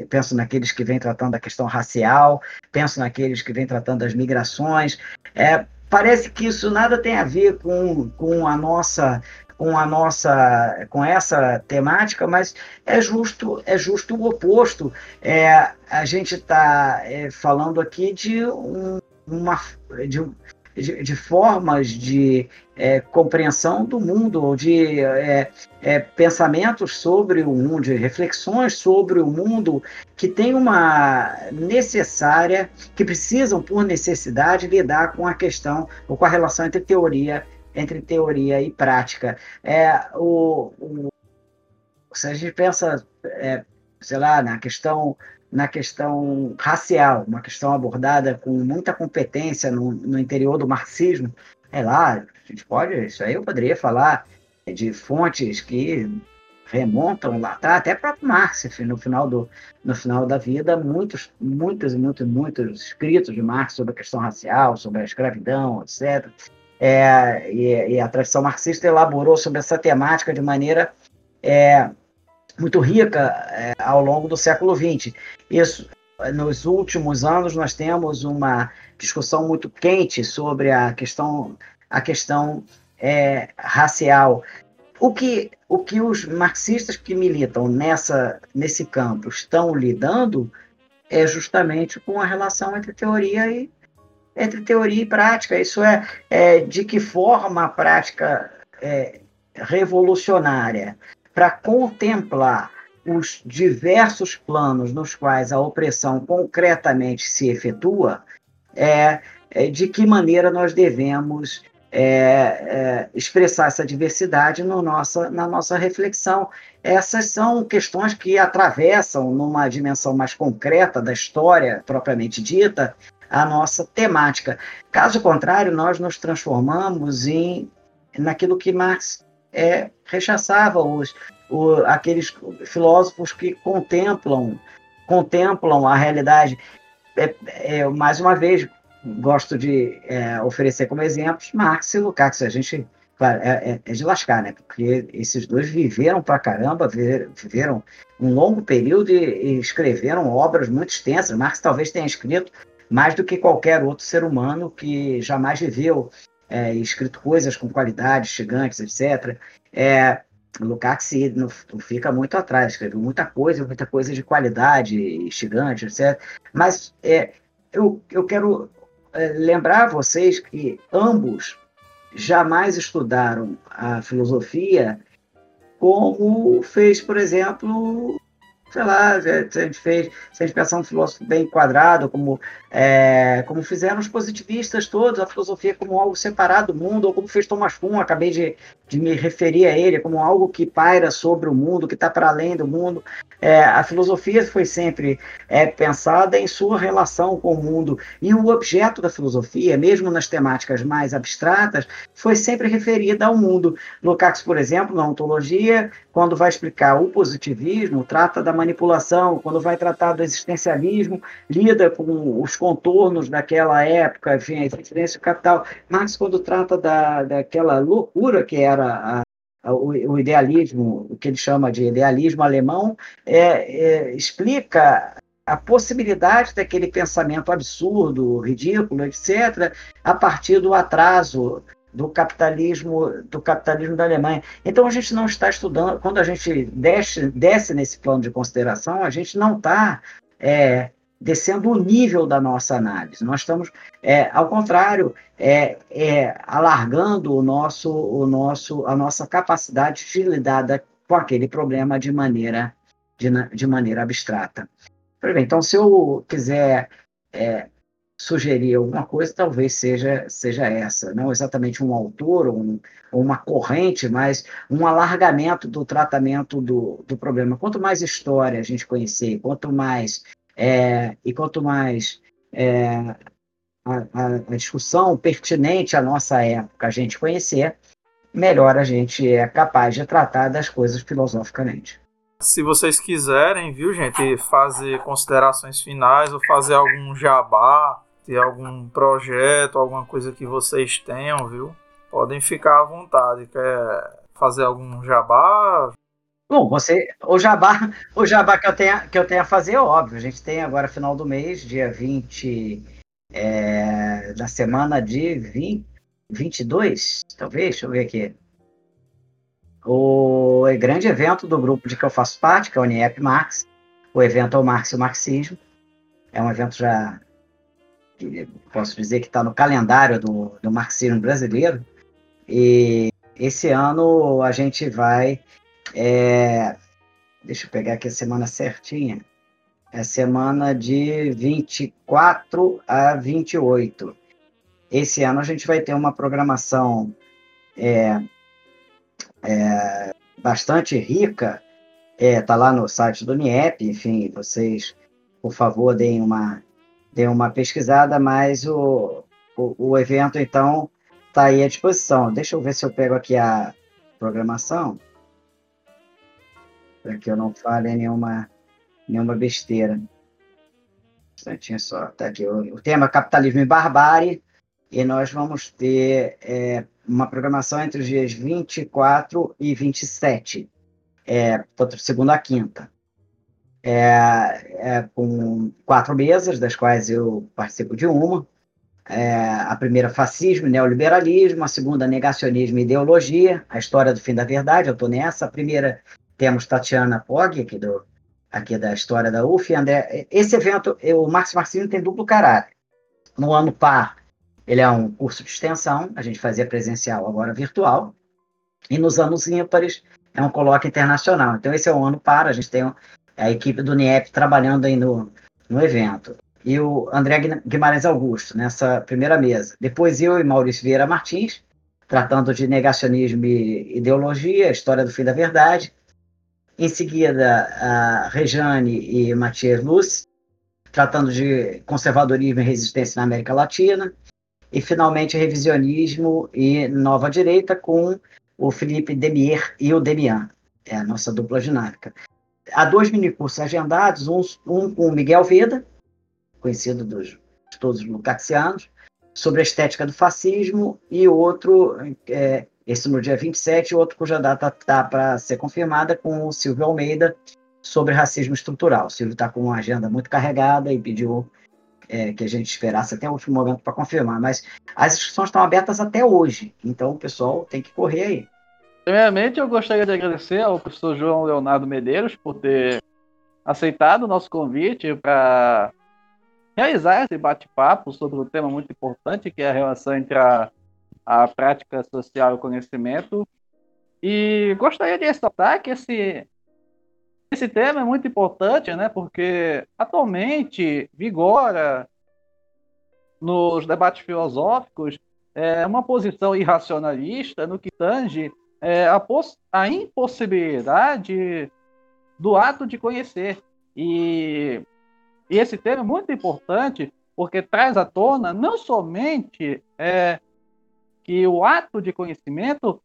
penso naqueles que vêm tratando da questão racial, penso naqueles que vêm tratando das migrações. É, parece que isso nada tem a ver com, com a nossa com a nossa com essa temática, mas é justo é justo o oposto. É, a gente está é, falando aqui de um, uma de, de, de formas de é, compreensão do mundo, ou de é, é, pensamentos sobre o mundo, de reflexões sobre o mundo que tem uma necessária, que precisam, por necessidade, lidar com a questão ou com a relação entre teoria, entre teoria e prática. É, o, o se a gente pensa, é, sei lá, na questão na questão racial, uma questão abordada com muita competência no, no interior do marxismo, é lá, a gente pode, isso aí eu poderia falar de fontes que remontam lá atrás, até próprio Marx, no final, do, no final da vida, muitos, muitos, muitos, muitos escritos de Marx sobre a questão racial, sobre a escravidão, etc. É, e, e, a tradição marxista elaborou sobre essa temática de maneira é, muito rica é, ao longo do século XX. Isso, nos últimos anos, nós temos uma discussão muito quente sobre a questão, a questão é, racial. O que, o que os marxistas que militam nessa, nesse campo estão lidando é justamente com a relação entre teoria e entre teoria e prática. Isso é, é de que forma a prática é, revolucionária para contemplar os diversos planos nos quais a opressão concretamente se efetua, é, é de que maneira nós devemos é, é, expressar essa diversidade no nossa, na nossa reflexão. Essas são questões que atravessam, numa dimensão mais concreta da história propriamente dita, a nossa temática. Caso contrário, nós nos transformamos em naquilo que Marx é, rechaçava, os, o, aqueles filósofos que contemplam contemplam a realidade. É, é, mais uma vez, gosto de é, oferecer como exemplos Marx e Lukács. A gente, claro, é, é, é, de lascar, né? Porque esses dois viveram pra caramba, viveram um longo período e, e escreveram obras muito extensas. Marx talvez tenha escrito mais do que qualquer outro ser humano que jamais viveu é, escrito coisas com qualidades gigantes, etc. É, Lukács não, não fica muito atrás, escreveu muita coisa, muita coisa de qualidade, gigante, etc. Mas é, eu, eu quero é, lembrar vocês que ambos jamais estudaram a filosofia como fez, por exemplo, sei lá, se a gente fez, se a gente pensar um filósofo bem enquadrado, como, é, como fizeram os positivistas todos, a filosofia como algo separado do mundo, ou como fez Thomas Kuhn, acabei de, de me referir a ele, como algo que paira sobre o mundo, que está para além do mundo. É, a filosofia foi sempre é, pensada em sua relação com o mundo, e o objeto da filosofia, mesmo nas temáticas mais abstratas, foi sempre referida ao mundo. Lukács, por exemplo, na ontologia, quando vai explicar o positivismo, trata da manipulação, quando vai tratar do existencialismo, lida com os contornos daquela época, enfim, a existência capital. Marx, quando trata da, daquela loucura que era a, o, o, idealismo, o que ele chama de idealismo alemão, é, é, explica a possibilidade daquele pensamento absurdo, ridículo, etc., a partir do atraso do capitalismo do capitalismo da Alemanha. Então a gente não está estudando, quando a gente desce, desce nesse plano de consideração, a gente não está é, descendo o nível da nossa análise. Nós estamos, é, ao contrário, é, é, alargando o nosso, o nosso, a nossa capacidade de lidar com aquele problema de maneira, de, de maneira abstrata. Então, se eu quiser é, sugerir alguma coisa, talvez seja, seja essa. Não exatamente um autor ou, um, uma corrente, mas um alargamento do tratamento do, do problema. Quanto mais história a gente conhecer, quanto mais é, e quanto mais é, a, a, discussão pertinente à nossa época a gente conhecer, melhor a gente é capaz de tratar das coisas filosoficamente. Se vocês quiserem, viu, gente, fazer considerações finais ou fazer algum jabá, ter algum projeto, alguma coisa que vocês tenham, viu? Podem ficar à vontade. Quer fazer algum jabá? Bom, você, o jabá, o jabá que eu tenho, que eu tenho a fazer é óbvio. A gente tem agora final do mês, dia 20, é, da semana de 20, 22, talvez, deixa eu ver aqui. O grande evento do grupo de que eu faço parte, que é o Uniep Marx, o evento é o Marx e o Marxismo. É um evento já posso dizer que está no calendário do, do marxismo brasileiro. E esse ano a gente vai. É, deixa eu pegar aqui a semana certinha. É semana de 24 a 28. Esse ano a gente vai ter uma programação é, é, bastante rica. É, lá no site do NIEP, enfim, vocês, por favor, deem uma dei uma pesquisada, mas o, o, o evento, então, está aí à disposição. Deixa eu ver se eu pego aqui a programação, para que eu não fale nenhuma, nenhuma besteira. Instantinho só. Tá aqui. O, o tema é Capitalismo e Barbárie, e nós vamos ter é, uma programação entre os dias 24 e 27, é, segunda a quinta é, é, com quatro mesas, das quais eu participo de uma. É, a primeira, fascismo neoliberalismo. A segunda, negacionismo e ideologia. A história do fim da verdade, eu estou nessa. A primeira, temos Tatiana Pog, aqui, do, aqui da história da UF. André, esse evento, o Marx Marxismo tem duplo caráter. No ano par, ele é um curso de extensão, a gente fazia presencial, agora virtual. E nos anos ímpares, é um colóquio internacional. Então, esse é o ano par, a gente tem a equipe do NIEP trabalhando aí no, no evento. E o André Guimarães Augusto, nessa primeira mesa. Depois eu e Maurício Vieira Martins, tratando de negacionismo e ideologia, história do fim da verdade. Em seguida, a Rejane e Matias Luz, tratando de conservadorismo e resistência na América Latina. E, finalmente, revisionismo e nova direita, com o Felipe Demier e o Demian, é a nossa dupla dinâmica. Há dois minicursos agendados, um, um com Miguel Veda, conhecido dos todos os lucaxianos, sobre a estética do fascismo, e outro, é, esse no dia 27, outro cuja data está para ser confirmada, com o Silvio Almeida, sobre racismo estrutural. O Silvio está com uma agenda muito carregada e pediu é, que a gente esperasse até o último momento para confirmar, mas as inscrições estão abertas até hoje, então o pessoal tem que correr aí. Primeiramente, eu gostaria de agradecer ao professor João Leonardo Medeiros por ter aceitado o nosso convite para realizar esse bate-papo sobre um tema muito importante, que é a relação entre a, a prática social e o conhecimento. E gostaria de ressaltar que esse, esse tema é muito importante, né, porque atualmente vigora nos debates filosóficos é, uma posição irracionalista no que tange é, a, a impossibilidade do ato de conhecer. E, e, esse tema é muito importante porque traz à tona não somente é, que o ato de conhecimento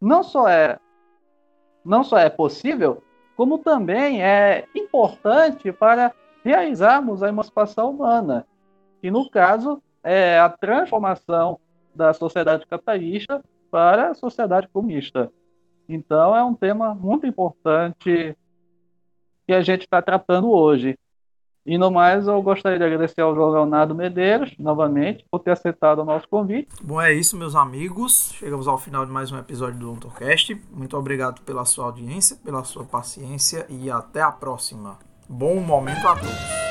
não só é não só é possível, como também é importante para realizarmos a emancipação humana, que no caso é a transformação da sociedade capitalista para a sociedade comunista. Então, é um tema muito importante que a gente está tratando hoje. E no mais, eu gostaria de agradecer ao João Leonardo Medeiros, novamente, por ter aceitado o nosso convite. Bom, é isso, meus amigos. Chegamos ao final de mais um episódio do Ontorcast. Muito obrigado pela sua audiência, pela sua paciência e até a próxima. Bom momento a todos.